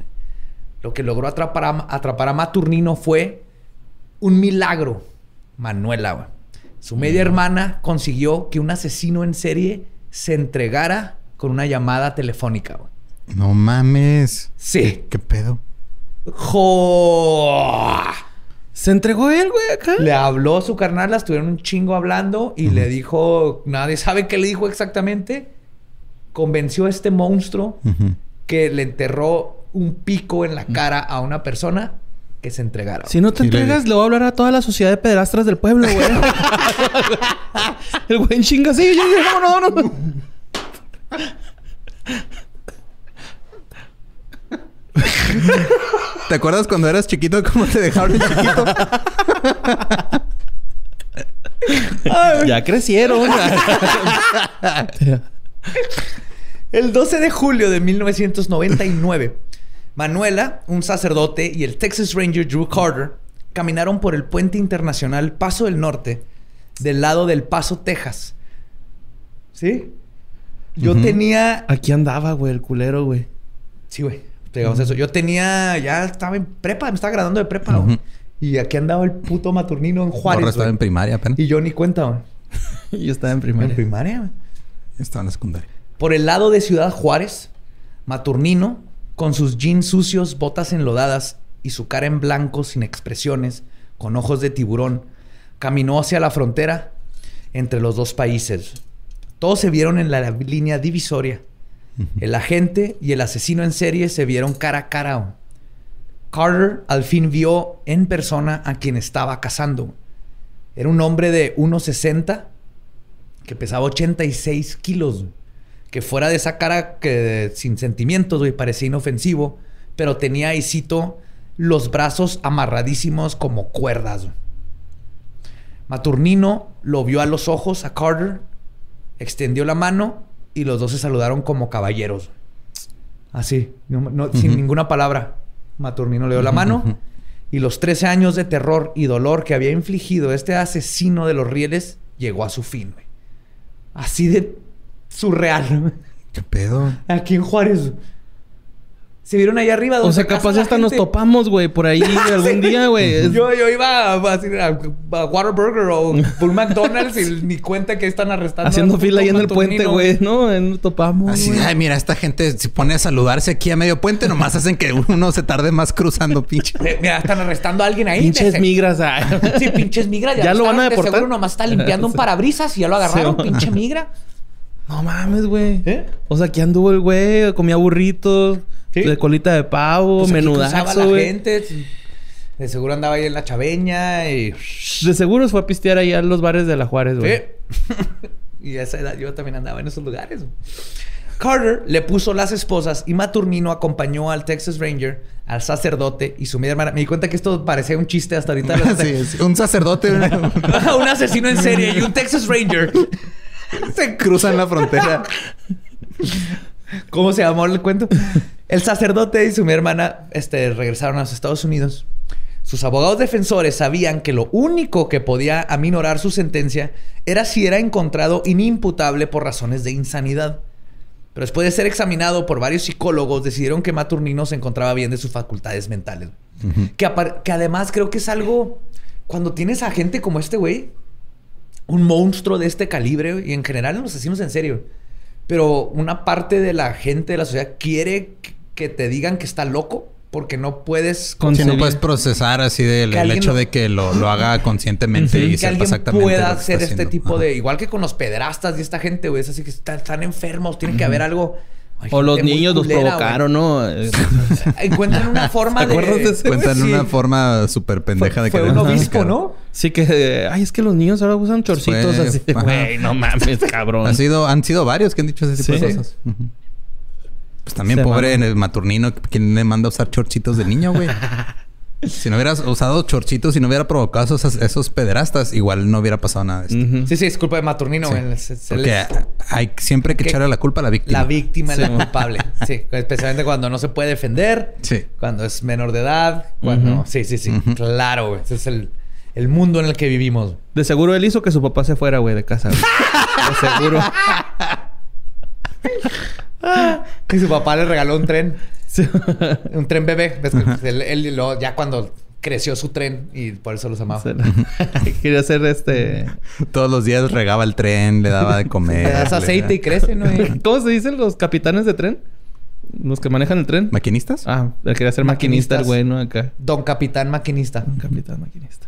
lo que logró atrapar a, Maturnino fue un milagro Manuela, Su media hermana consiguió que un asesino en serie se entregara con una llamada telefónica, No mames. Sí. ¿Qué pedo? ¡Jo! ¿Se entregó él, güey, acá? Le habló a su carnal, estuvieron un chingo hablando y le dijo, nadie sabe qué le dijo exactamente. Convenció a este monstruo que le enterró un pico en la cara a una persona que se entregara. Si no te entregas, le... voy a hablar a toda la sociedad de pedrastras del pueblo, güey. el güey chinga así. No, no, no. ¿Te acuerdas cuando eras chiquito cómo te dejaron chiquito? ya crecieron. *laughs* El 12 de julio de 1999, Manuela, un sacerdote, y el Texas Ranger Drew Carter caminaron por el puente internacional Paso del Norte, del lado del Paso, Texas. ¿Sí? Yo tenía. Aquí andaba, güey, el culero, güey. Sí, güey. Digamos eso. Yo tenía. Ya estaba en prepa, me estaba graduando de prepa, güey. Y aquí andaba el puto maturnino en Juárez. estaba en primaria apenas. Y yo ni cuenta, güey. *laughs* yo estaba en primaria. En primaria, güey. Estaba en la secundaria. Por el lado de Ciudad Juárez, Maturnino, con sus jeans sucios, botas enlodadas y su cara en blanco sin expresiones, con ojos de tiburón, caminó hacia la frontera entre los dos países. Todos se vieron en la línea divisoria. El agente y el asesino en serie se vieron cara a cara. Carter al fin vio en persona a quien estaba cazando. Era un hombre de 1,60 que pesaba 86 kilos que fuera de esa cara que sin sentimientos, güey, parecía inofensivo, pero tenía ahí cito los brazos amarradísimos como cuerdas. Maturnino lo vio a los ojos a Carter, extendió la mano y los dos se saludaron como caballeros. Así, sin ninguna palabra. Maturnino le dio la mano y los 13 años de terror y dolor que había infligido este asesino de los rieles llegó a su fin. Así de surreal. ¿Qué pedo? Aquí en Juárez. Se vieron ahí arriba. o sea, capaz hasta nos topamos, güey, por ahí *laughs* algún día, güey. Yo, yo iba a, a, Waterburger o Full McDonald's y ni cuenta que están arrestando. Haciendo fila ahí en el puente, güey, ¿no? Nos topamos. Así, ay, mira, esta gente se pone a saludarse aquí a medio puente, nomás hacen que uno se tarde más cruzando, pinche. Mira, están arrestando a alguien ahí. Pinches migras. Sí, pinches migras. Ya, lo van a deportar. Seguro nomás está limpiando un *laughs* parabrisas y ya lo agarraron, pinche migra. No mames, güey. ¿Eh? O sea, aquí anduvo el güey, comía burritos, de colita de pavo, pues menudazo, güey. gente. De seguro andaba ahí en la chaveña y... De seguro fue a pistear ahí a los bares de la Juárez, güey. Sí. *laughs* y a esa edad yo también andaba en esos lugares. Carter le puso las esposas y Maturnino acompañó al Texas Ranger, al sacerdote y su media hermana. Me di cuenta que esto parecía un chiste hasta ahorita. *laughs* sí, un sacerdote. *laughs* un asesino en serie y un Texas Ranger. *laughs* Se cruzan la frontera. ¿Cómo se llamó el cuento? El sacerdote y su hermana este, regresaron a los Estados Unidos. Sus abogados defensores sabían que lo único que podía aminorar su sentencia era si era encontrado inimputable por razones de insanidad. Pero después de ser examinado por varios psicólogos, decidieron que Maturnino se encontraba bien de sus facultades mentales. que, que además creo que es algo... Cuando tienes a gente como este güey, un monstruo de este calibre y en general los asesinos en serio. Pero una parte de la gente de la sociedad quiere que te digan que está loco porque no puedes... Si no puedes procesar así del el hecho de que lo, haga conscientemente y que alguien exactamente pueda hacer este tipo de... Igual que con los pedrastas y esta gente, güey. Es así que están, enfermos. Tiene que haber algo o los niños los provocaron, ¿no? *laughs* Encuentran una forma de... Encuentran una forma súper pendeja de que... Fue un obispo, ¿no? Sí que... Ay, es que los niños ahora usan chorcitos así. Güey, no mames, cabrón. Han sido, han sido varios que han dicho ese tipo de cosas. Pues también pobre en el maturnino. ¿Quién le manda a usar chorcitos de niño, güey? *laughs* Si no hubieras usado chorchitos y no hubiera provocado esos, esos pederastas, igual no hubiera pasado nada de esto. Sí, sí, es culpa de Maturnino. Porque hay siempre que echarle la culpa a la víctima. La víctima es la culpable. *laughs* Sí, especialmente cuando no se puede defender. Sí. Cuando es menor de edad. Cuando... Sí, sí, sí. Claro, güey. Ese es el, el, mundo en el que vivimos. De seguro él hizo que su papá se fuera, güey, de casa. de seguro. *laughs* y su papá le regaló un tren. *laughs* un tren bebé. Él, ya cuando creció su tren y por eso los amaba. *laughs* Quería hacer este. Todos los días regaba el tren, le daba de comer. Le das aceite y crece, ¿no? *laughs* ¿Cómo se dicen los capitanes de tren? Los que manejan el tren. ¿Maquinistas? Ah, él quería ser maquinista el güey, ¿no? Acá. Don Capitán Maquinista. Don Capitán Maquinista.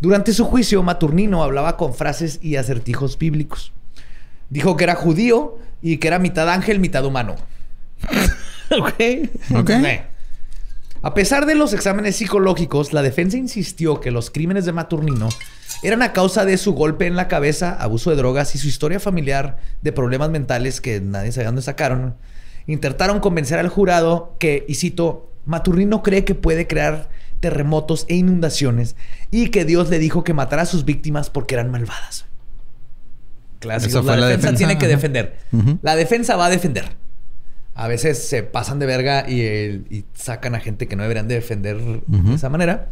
Durante su juicio, Maturnino hablaba con frases y acertijos bíblicos. Dijo que era judío y que era mitad ángel, mitad humano. *laughs* ok. Ok. A pesar de los exámenes psicológicos, la defensa insistió que los crímenes de Maturnino eran a causa de su golpe en la cabeza, abuso de drogas y su historia familiar de problemas mentales que nadie sabe dónde sacaron. Intentaron convencer al jurado que, y cito, Maturnino cree que puede crear terremotos e inundaciones y que Dios le dijo que matara a sus víctimas porque eran malvadas. Clásico. La, defensa tiene que defender. La defensa va a defender. A veces se pasan de verga y, sacan a gente que no deberían defender de esa manera.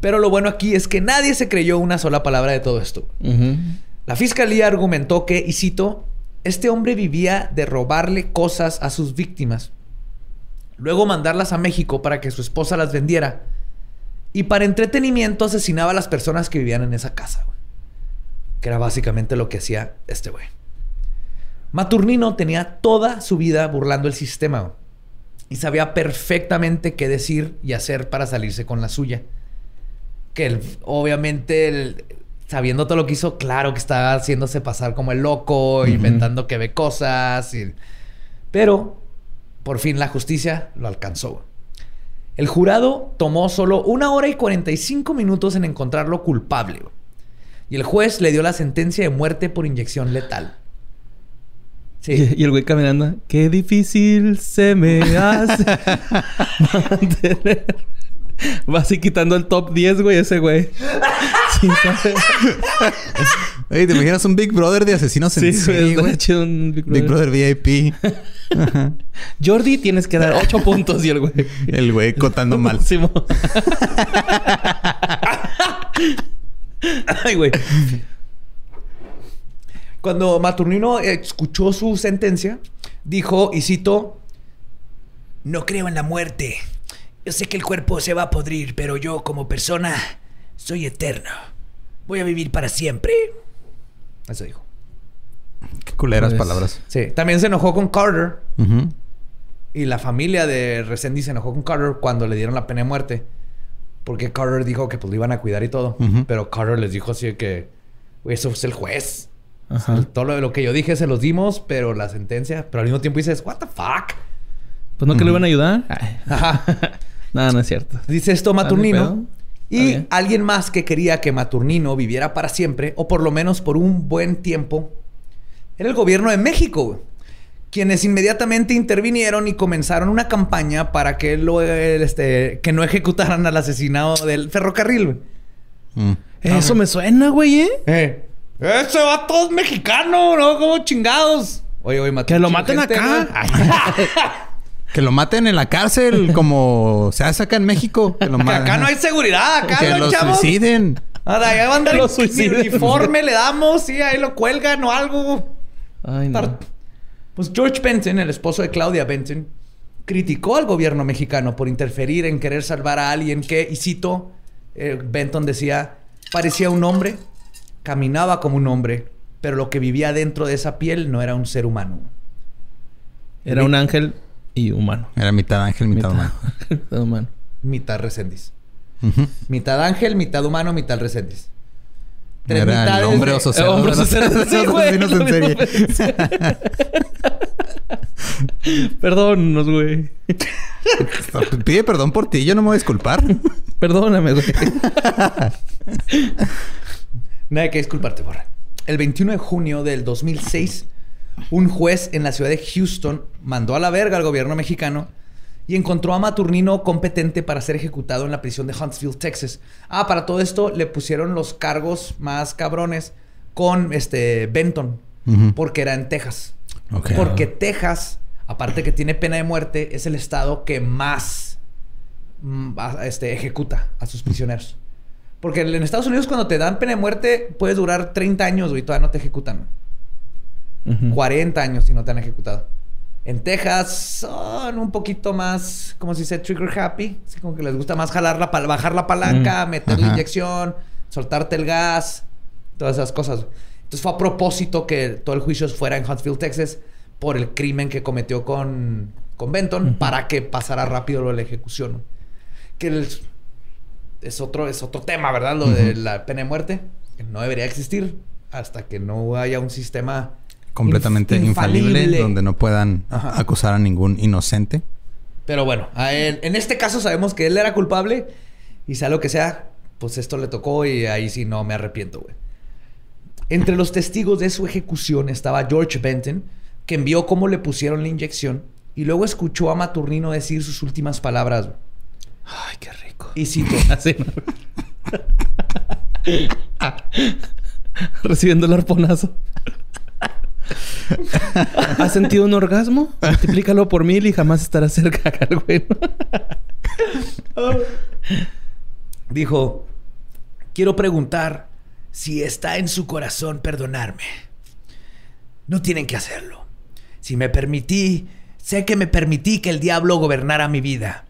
Pero lo bueno aquí es que nadie se creyó una sola palabra de todo esto. La fiscalía argumentó que, y cito, este hombre vivía de robarle cosas a sus víctimas, luego mandarlas a México para que su esposa las vendiera y para entretenimiento asesinaba a las personas que vivían en esa casa, que era básicamente lo que hacía este güey. Maturnino tenía toda su vida burlando el sistema y sabía perfectamente qué decir y hacer para salirse con la suya. Que obviamente sabiendo todo lo que hizo, claro que estaba haciéndose pasar como el loco, inventando que ve cosas. Pero por fin la justicia lo alcanzó. El jurado tomó solo una hora y 45 minutos en encontrarlo culpable. Y el juez le dio la sentencia de muerte por inyección letal. Sí. Y el güey caminando, qué difícil se me hace mantener. Va así quitando el top 10, güey, ese güey. ¿te imaginas un Big Brother de asesinos en sí, serie, güey? Un Big Brother. VIP. Jordi, tienes que dar 8 puntos y el güey. El güey cotando mal. *laughs* Ay, güey. Cuando Maturnino escuchó su sentencia, dijo, y cito, no creo en la muerte. Yo sé que el cuerpo se va a podrir, pero yo como persona soy eterno. Voy a vivir para siempre. Eso dijo. Qué culeras pues, palabras. Sí. También se enojó con Carter. Y la familia de Resendiz se enojó con Carter cuando le dieron la pena de muerte. Porque Carter dijo que pues lo iban a cuidar y todo. Pero Carter les dijo así que... eso es el juez. Todo lo, lo, que yo dije se los dimos, pero la sentencia... Pero al mismo tiempo dices, what the fuck? Pues no que le iban a ayudar. *laughs* No, no es cierto. Dice esto Maturnino. Y alguien más que quería que Maturnino viviera para siempre, o por lo menos por un buen tiempo, era el gobierno de México, quienes inmediatamente intervinieron y comenzaron una campaña para que, lo, este, que no ejecutaran al asesinado del ferrocarril. Mm. Eso me suena, güey, ¿eh? ¿eh? Ese vato es mexicano, ¿no? Como chingados. Oye, oye, Que lo maten acá. *laughs* *laughs* Que lo maten en la cárcel, como se hace acá en México. Que, acá no hay seguridad, acá que lo suiciden. Ahora, ya van a dar uniforme, le damos, sí, ahí lo cuelgan o algo. Ay, no. Pues George Benton, el esposo de Claudia Benton, criticó al gobierno mexicano por interferir en querer salvar a alguien que, y cito, eh, Benton decía, parecía un hombre, caminaba como un hombre, pero lo que vivía dentro de esa piel no era un ser humano. Era un ángel y humano. Era mitad ángel, mitad, humano. *laughs* mitad humano. Mitad recendis. Mitad ángel, mitad humano, mitad recendis. Tres Era el hombre o social. Hombre *laughs* sí, güey. *laughs* Perdónanos, güey. Pide perdón por ti, yo no me voy a disculpar. Perdóname, güey. Nada que disculparte, borra. El 21 de junio del 2006 un juez en la ciudad de Houston mandó a la verga al gobierno mexicano y encontró a Maturnino competente para ser ejecutado en la prisión de Huntsville, Texas. Ah, para todo esto le pusieron los cargos más cabrones con este Benton, porque era en Texas. Porque Texas, aparte que tiene pena de muerte, es el estado que más mm, este, ejecuta a sus prisioneros. Porque en Estados Unidos cuando te dan pena de muerte puedes durar 30 años y todavía no te ejecutan. 40 años si no te han ejecutado. En Texas son un poquito más, como si se trigger happy. Así como que les gusta más jalar la bajar la palanca, mm. meter la inyección, soltarte el gas, todas esas cosas. Entonces fue a propósito que todo el juicio fuera en Huntsville, Texas, por el crimen que cometió con, con Benton, para que pasara rápido lo de la ejecución. Que es, otro, es otro tema, ¿verdad? Lo de la pena de muerte, que no debería existir hasta que no haya un sistema completamente infalible, donde no puedan acusar a ningún inocente. Pero bueno, en este caso sabemos que él era culpable y sea lo que sea, pues esto le tocó y ahí sí no me arrepiento, güey. Entre los testigos de su ejecución estaba George Benton, que envió cómo le pusieron la inyección y luego escuchó a Maturnino decir sus últimas palabras. Ay, qué rico. Y cito. *laughs* *laughs* Recibiendo el arponazo. *laughs* ¿Has sentido un orgasmo? Multiplícalo por mil y jamás estarás cerca, güey. Dijo, quiero preguntar si está en su corazón perdonarme. No tienen que hacerlo. Si me permití, sé que me permití que el diablo gobernara mi vida.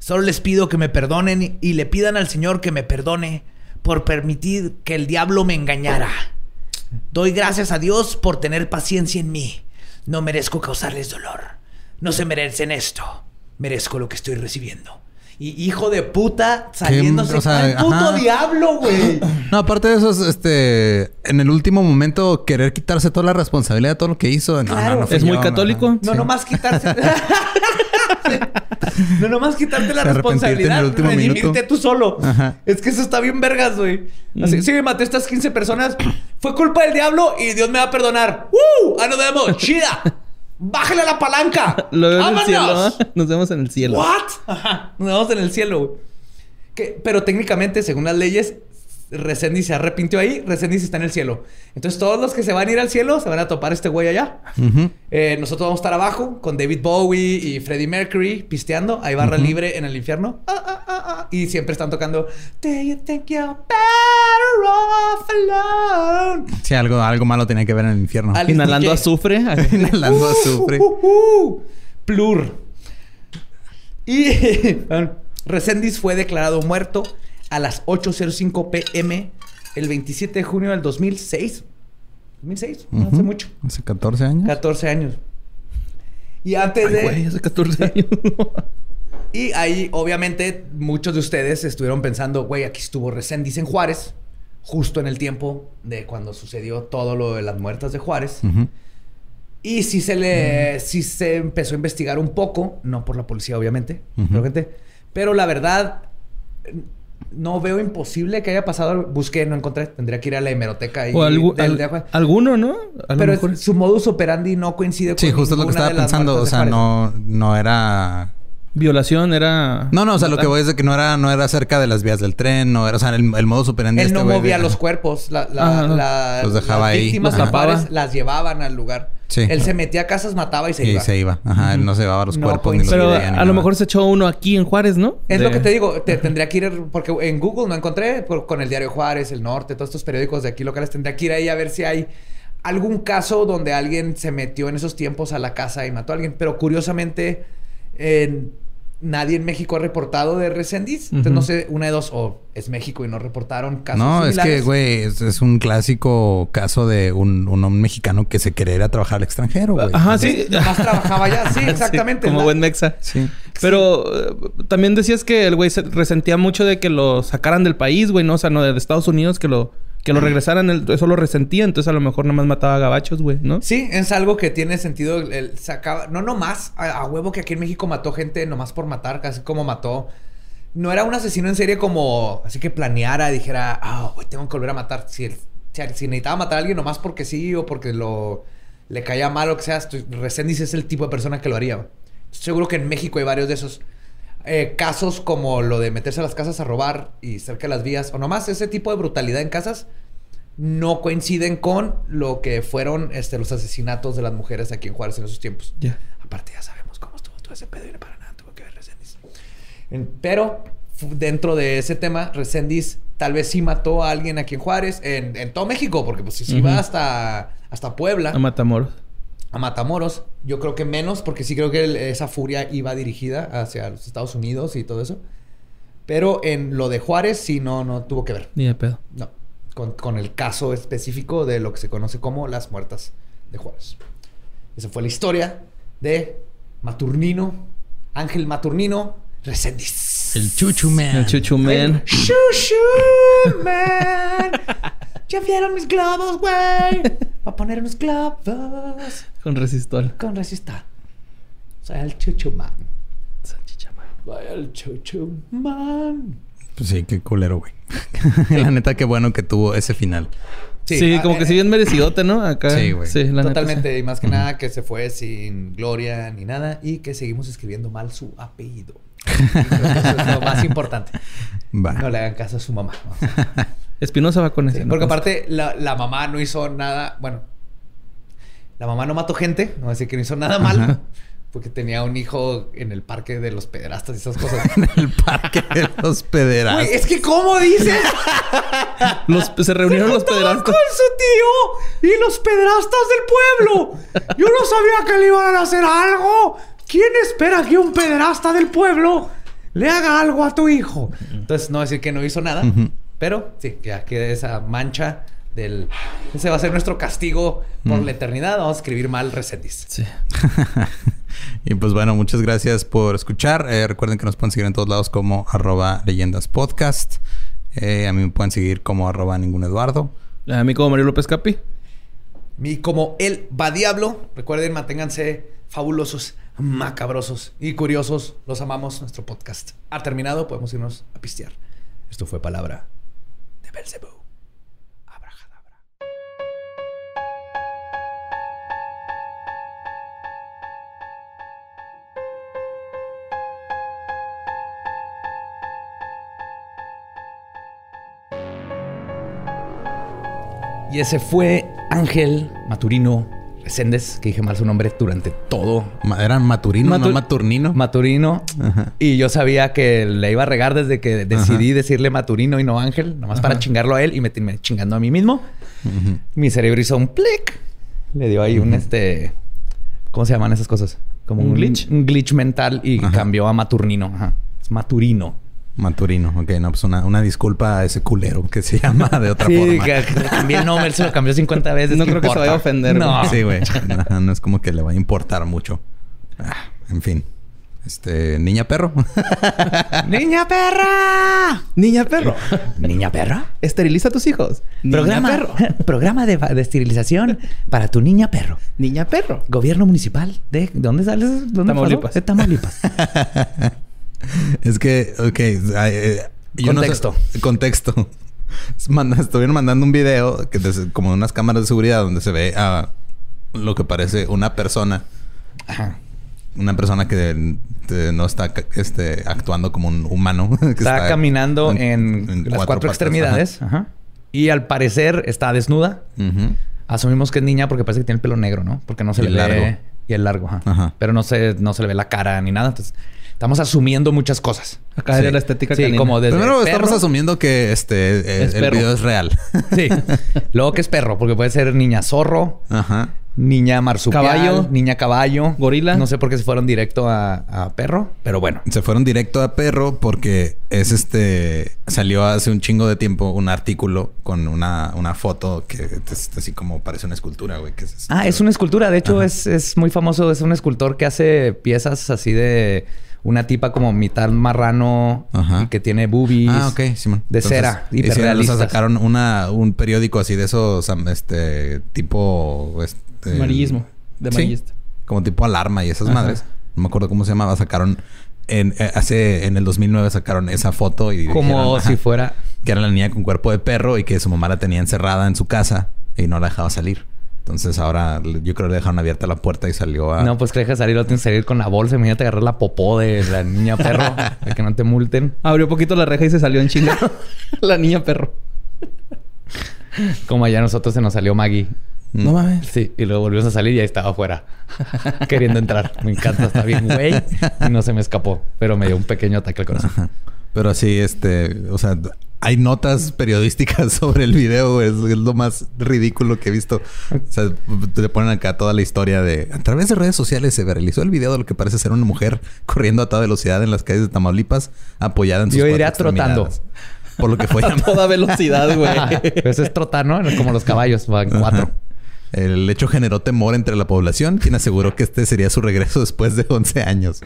Solo les pido que me perdonen y le pidan al Señor que me perdone por permitir que el diablo me engañara. Doy gracias a Dios por tener paciencia en mí. No merezco causarles dolor. No se merecen esto. Merezco lo que estoy recibiendo. Y hijo de puta saliéndose o sea, puto diablo, güey. No, aparte de eso, este, en el último momento querer quitarse toda la responsabilidad de todo lo que hizo. No, es muy católico. No, nomás quitarse. *laughs* no nomás quitarte la responsabilidad. Redimirte tú solo. Es que eso está bien vergas, güey. Así, mm. sí, me maté a estas 15 personas. Fue culpa del diablo y Dios me va a perdonar. ¡Uh! ¡Ah, nos vemos! ¡Chida! *laughs* ¡Bájale a la palanca! *laughs* ¡Vámonos! Nos vemos en el cielo. ¿What? *laughs* Nos vemos en el cielo, Pero técnicamente, según las leyes, Resendiz se arrepintió ahí, Resendiz está en el cielo. Entonces todos los que se van a ir al cielo se van a topar este güey allá. Eh, nosotros vamos a estar abajo con David Bowie y Freddie Mercury pisteando. Hay barra libre en el infierno. Ah, ah, ah, y siempre están tocando Do you think you're better off alone? Sí, algo, algo malo tenía que ver en el infierno. Inhalando azufre. *laughs* *laughs* Inhalando azufre. Uh, uh, uh, Plur. Y *laughs* Resendiz fue declarado muerto a las 8.05 pm el 27 de junio del 2006. 2006, no hace mucho. Hace 14 años. 14 años. Y antes de... Güey, hace 14 años. *laughs* y ahí, obviamente, muchos de ustedes estuvieron pensando, güey, aquí estuvo Reséndiz en Juárez, justo en el tiempo de cuando sucedió todo lo de las muertas de Juárez. Y si se le... si se empezó a investigar un poco, no por la policía, obviamente, pero, gente, pero la verdad no veo imposible que haya pasado. Busqué, no encontré. Tendría que ir a la hemeroteca. Y o alguno, ¿no? Pero su modus operandi no coincide con. Sí, justo lo que estaba pensando. O sea, no, no era. Violación era. No, no, o sea, lo que voy es de que no era, no era cerca de las vías del tren, no era, o sea, el, el modus operandi. Él este no movía los cuerpos. La, la, los dejaba las ahí. víctimas las llevaban al lugar. Él se metía a casas, mataba y se iba. Y se iba. Ajá, él no se llevaba los cuerpos ni los Pero a lo mejor se echó uno aquí en Juárez, ¿no? Es lo que te digo. Te, tendría que ir... Porque en Google no encontré. con el Diario Juárez, El Norte, todos estos periódicos de aquí locales. Tendría que ir ahí a ver si hay algún caso donde alguien se metió en esos tiempos a la casa y mató a alguien. Pero curiosamente... En nadie en México ha reportado de Resendiz. Entonces, no sé, una de dos, o es México y no reportaron casos No, es que, güey, es, un clásico caso de un, un, mexicano que se quería ir a trabajar al extranjero, güey. Ajá, sí. Más trabajaba allá, *laughs* sí, exactamente. como buen mexa. Sí. Pero eh, también decías que el güey se resentía mucho de que lo sacaran del país, güey, ¿no? O sea, no de Estados Unidos, que lo que lo regresaran, eso lo resentía, entonces a lo mejor nada más mataba a gabachos, güey, ¿no? Sí, es algo que tiene sentido. El, sacaba, no nomás a, a, huevo que aquí en México mató gente nomás por matar, casi como mató. No era un asesino en serie como así que planeara, dijera, ah, oh, tengo que volver a matar. Si, si, necesitaba matar a alguien nomás porque sí o porque lo le caía mal o que sea, Resendiz es el tipo de persona que lo haría. Seguro que en México hay varios de esos. Eh, casos como lo de meterse a las casas a robar y cerca de las vías, o nomás ese tipo de brutalidad en casas, no coinciden con lo que fueron este, los asesinatos de las mujeres aquí en Juárez en esos tiempos. Aparte, ya sabemos cómo estuvo todo ese pedo y para nada tuvo que ver Resendiz. Pero dentro de ese tema, Resendiz tal vez sí mató a alguien aquí en Juárez, en, todo México, porque pues si iba hasta, hasta Puebla. A Matamoros a Matamoros. Yo creo que menos, porque sí creo que esa furia iba dirigida hacia los Estados Unidos y todo eso. Pero en lo de Juárez sí no, no tuvo que ver. Ni de pedo. No. Con, el caso específico de lo que se conoce como las muertas de Juárez. Esa fue la historia de Maturnino, Ángel Maturnino Resendiz. El Chuchu Man. El Chuchu Man. Chuchu Man. ¿Ya vieron mis globos, güey? a poner unos globos. Con resistol. Con resistol. Soy el chuchuman. Soy el chuchuman. Pues sí, qué culero, güey. *laughs* la neta, qué bueno que tuvo ese final. Sí, como que sí bien merecidote, ¿no? Acá. Sí, güey. Sí, Totalmente. Y más que nada que se fue sin gloria ni nada y que seguimos escribiendo mal su apellido. Eso es lo más importante. No le hagan caso a su mamá. Espinosa va con ese. porque aparte, la, la, mamá no hizo nada. Bueno, La mamá no mató gente, no decir que no hizo nada mal. Porque tenía un hijo en el parque de los pederastas y esas cosas. *laughs* en el parque de los pederastas. es que, ¿cómo dices? se reunieron los pederastas. con su tío y los pederastas del pueblo. Yo no sabía que le iban a hacer algo. ¿Quién espera que un pederasta del pueblo le haga algo a tu hijo? Entonces, no decir que no hizo nada. Pero sí, ya queda esa mancha del... Ese va a ser nuestro castigo por la eternidad. Vamos a escribir mal Resendiz. Sí. *laughs* y pues bueno, muchas gracias por escuchar. Eh, recuerden que nos pueden seguir en todos lados como arroba leyendas podcast. Eh, a mí me pueden seguir como arroba ningún Eduardo. A mí como Mario López Capi. mí como el va diablo. Recuerden, manténganse fabulosos, macabrosos y curiosos. Los amamos. Nuestro podcast ha terminado. Podemos irnos a pistear. Esto fue Palabra de Belzebú. Y ese fue Ángel Maturino Reséndez, que dije mal su nombre durante todo. Eran Maturino, no Maturnino. Maturino. Y yo sabía que le iba a regar desde que decidí decirle Maturino y no Ángel, nomás para chingarlo a él y meterme chingando a mí mismo. Mi cerebro hizo un clic. Le dio ahí un este. ¿Cómo se llaman esas cosas? Como un, glitch. Un glitch mental y cambió a Maturnino. Es Maturino. Maturino, ok, no, pues una, disculpa a ese culero que se *laughs* llama de otra forma. Sí, también no, él se lo cambió 50 veces. No creo que se vaya a ofender. No. Sí, güey. No, es como que le va a importar mucho. Ah, en fin. Este, niña perro. *laughs* ¡Niña perra! ¡Niña perro! ¿Niña perra? Esteriliza a tus hijos. Programa, perro. *laughs* programa de, esterilización para tu niña perro. Niña perro. Gobierno municipal de. ¿Dónde sales? ¿Dónde Tamaulipas. De Tamaulipas. Es que, ok. Eh, contexto. *laughs* contexto. estuvieron mandando un video que como unas cámaras de seguridad donde se ve a lo que parece una persona. Ajá. Una persona que no está este, actuando como un humano. *laughs* está, caminando en, las cuatro, extremidades. Ajá. Y al parecer está desnuda. Asumimos que es niña porque parece que tiene el pelo negro, ¿no? Porque no se le ve. Y el largo, ajá. Pero no se, no se le ve la cara ni nada. Entonces, Estamos asumiendo muchas cosas. Acá sí. la estética sí, como desde Primero estamos asumiendo que este eh, el video es real. *laughs* Sí. Luego que es perro, porque puede ser niña zorro. Ajá. Niña marsupial, caballo, niña caballo, gorila. No sé por qué se fueron directo a, perro, pero bueno. Se fueron directo a perro porque es este. Salió hace un chingo de tiempo un artículo con una, una foto que es así como parece una escultura, güey. ah, es una escultura. De hecho, es, es muy famoso. Es un escultor que hace piezas así de una tipa como mitad marrano y que tiene boobies. Ah, ok, Simón. De cera, hiperrealistas. sacaron una, un periódico así de esos, este, tipo... Este, Amarillismo. De amarillista. como tipo alarma y esas madres. No me acuerdo cómo se llamaba. Sacaron... En, eh, hace... En el 2009 sacaron esa foto y... Como si fuera... Que era la niña con cuerpo de perro y que su mamá la tenía encerrada en su casa y no la dejaba salir. Entonces ahora yo creo que le dejaron abierta la puerta y salió a. No, pues que deja salir, lo tienes que salir con la bolsa. Imagínate agarrar la popó de la niña perro *laughs* para que no te multen. Abrió poquito la reja y se salió en chinga *laughs* la niña perro. Como allá a nosotros se nos salió Maggie. Mm. No mames. Sí, y luego volvimos a salir y ahí estaba afuera. *laughs* queriendo entrar. Me encanta, está bien, güey. Y no se me escapó, pero me dio un pequeño ataque al corazón. Pero sí, este, o sea, hay notas periodísticas *laughs* sobre el video, es, lo más ridículo que he visto. O sea, te ponen acá toda la historia de a través de redes sociales se realizó el video de lo que parece ser una mujer corriendo a toda velocidad en las calles de Tamaulipas, apoyada en sus Yo iría trotando. Por lo que fue *laughs* a toda velocidad, güey. *laughs* Eso es trotar, ¿no? Como los caballos, van cuatro. El hecho generó temor entre la población, quien aseguró que este sería su regreso después de 11 años.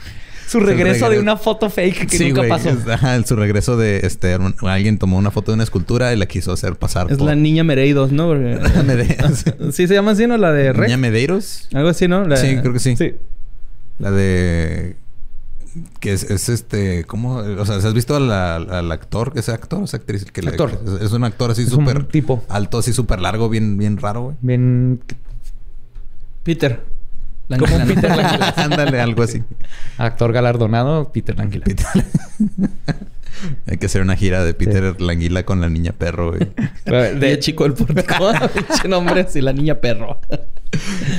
Su regreso, de una foto fake que nunca pasó. ajá, su regreso de este alguien tomó una foto de una escultura y la quiso hacer pasar. Es la niña Mereidos, ¿no? *laughs* *laughs* sí, se llama así, ¿no? La de Rey. Niña Medeiros. Algo así, ¿no? Sí, creo que sí. Sí. La de que es, este, ¿cómo? O sea, ¿has visto al, actor? ¿Ese actor o esa actriz? Que actor. es, un actor así súper... tipo. Alto, así súper largo, bien, bien raro, güey. Bien... Peter. Como Peter. *laughs* Ándale, algo así. Actor galardonado, Peter Languila. Hay que hacer una gira de Peter Languila con la niña perro, güey. De chico el público. *laughs* nombre y la niña perro.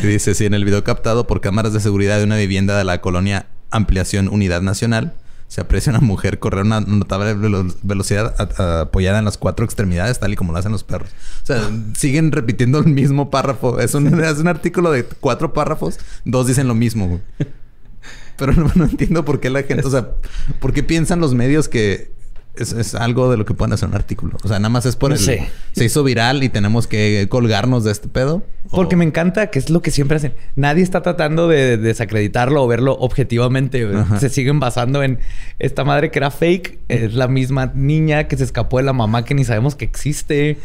dice, si en el video captado por cámaras de seguridad de una vivienda de la colonia Ampliación Unidad Nacional, se aprecia una mujer correr una notable velocidad apoyada en las cuatro extremidades, tal y como lo hacen los perros. O sea, *laughs* siguen repitiendo el mismo párrafo. Es un, es un artículo de cuatro párrafos, dos dicen lo mismo. *laughs* Pero no, no, entiendo por qué la gente, o sea, por qué piensan los medios que es, algo de lo que pueden hacer un artículo. O sea, nada más es por el... Se hizo viral y tenemos que colgarnos de este pedo. Porque me encanta que es lo que siempre hacen. Nadie está tratando de desacreditarlo o verlo objetivamente. Se siguen basando en esta madre que era fake. Es la misma niña que se escapó de la mamá que ni sabemos que existe.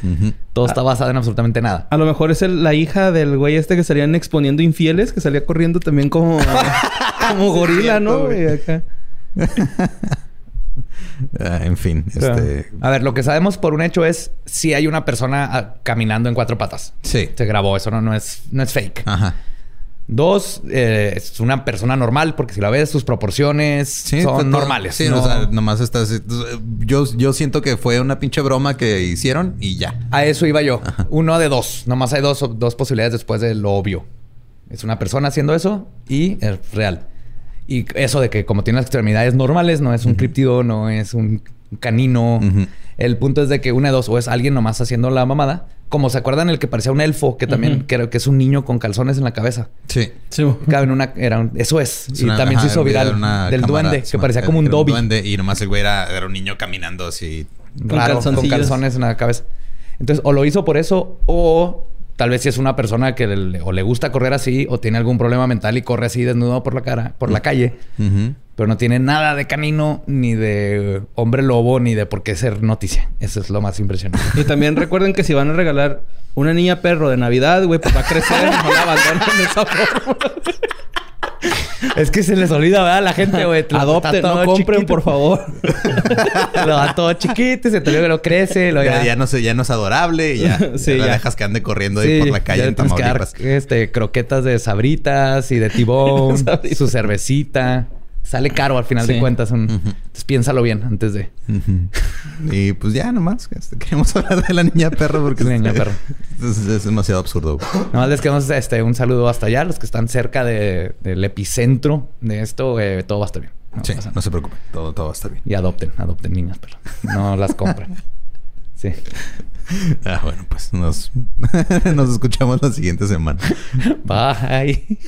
Todo está basado en absolutamente nada. A lo mejor es la hija del güey este que salían exponiendo infieles, que salía corriendo también como, *laughs* como gorila, ¿no? acá. *laughs* Ah, en fin. Este... A ver, lo que sabemos por un hecho es si hay una persona ah, caminando en cuatro patas. Sí. Se grabó, eso no, no, es, no es fake. Ajá. Dos, eh, es una persona normal, porque si la ves, sus proporciones son normales. Sí, o sea, nomás estás. Yo, yo siento que fue una pinche broma que hicieron y ya. A eso iba yo. Uno de dos. Nomás hay dos, dos posibilidades después de lo obvio. Es una persona haciendo eso y es real. Y eso de que como tiene las extremidades normales, no es un criptido, no es un canino. El punto es de que una de dos, o es alguien nomás haciendo la mamada. Como se acuerdan el que parecía un elfo, que también creo que es un niño con calzones en la cabeza. Sí. sí. en una, era eso es. y también se hizo viral del duende, que parecía como un Dobby. duende y nomás el güey era, un niño caminando así. Raro, con calzones en la cabeza. Entonces, o lo hizo por eso, o Tal vez si es una persona que le, o le gusta correr así o tiene algún problema mental y corre así desnudo por la cara, por la calle, pero no tiene nada de canino, ni de hombre lobo, ni de por qué ser noticia. Eso es lo más impresionante. Y también recuerden que si van a regalar una niña perro de Navidad, güey, pues va a crecer, no la abandonen de esa forma. Es que se les olvida, ¿verdad? La gente, güey. Adopten, no compren, por favor. *laughs* lo da todo chiquito y se te que lo crece. Lo ya, ya, no ya no es adorable. Ya, *laughs* sí, ya, dejas que ande corriendo ahí por la calle en Tamaulipas. este, croquetas de sabritas y de tibón. *laughs* su cervecita. Sale caro al final de cuentas. Entonces piénsalo bien antes de. Y pues ya nomás. Este, queremos *laughs* hablar de la niña perro porque *laughs* la niña perro. Es, demasiado absurdo. Nomás les queremos este, un saludo hasta allá, los que están cerca de, del epicentro de esto. Eh, todo va a estar bien. No, sí, no se preocupen. Todo, todo va a estar bien. Y adopten, adopten niñas, pero no las compren. sí. *laughs* Ah, bueno, pues nos, nos escuchamos la siguiente semana. Bye.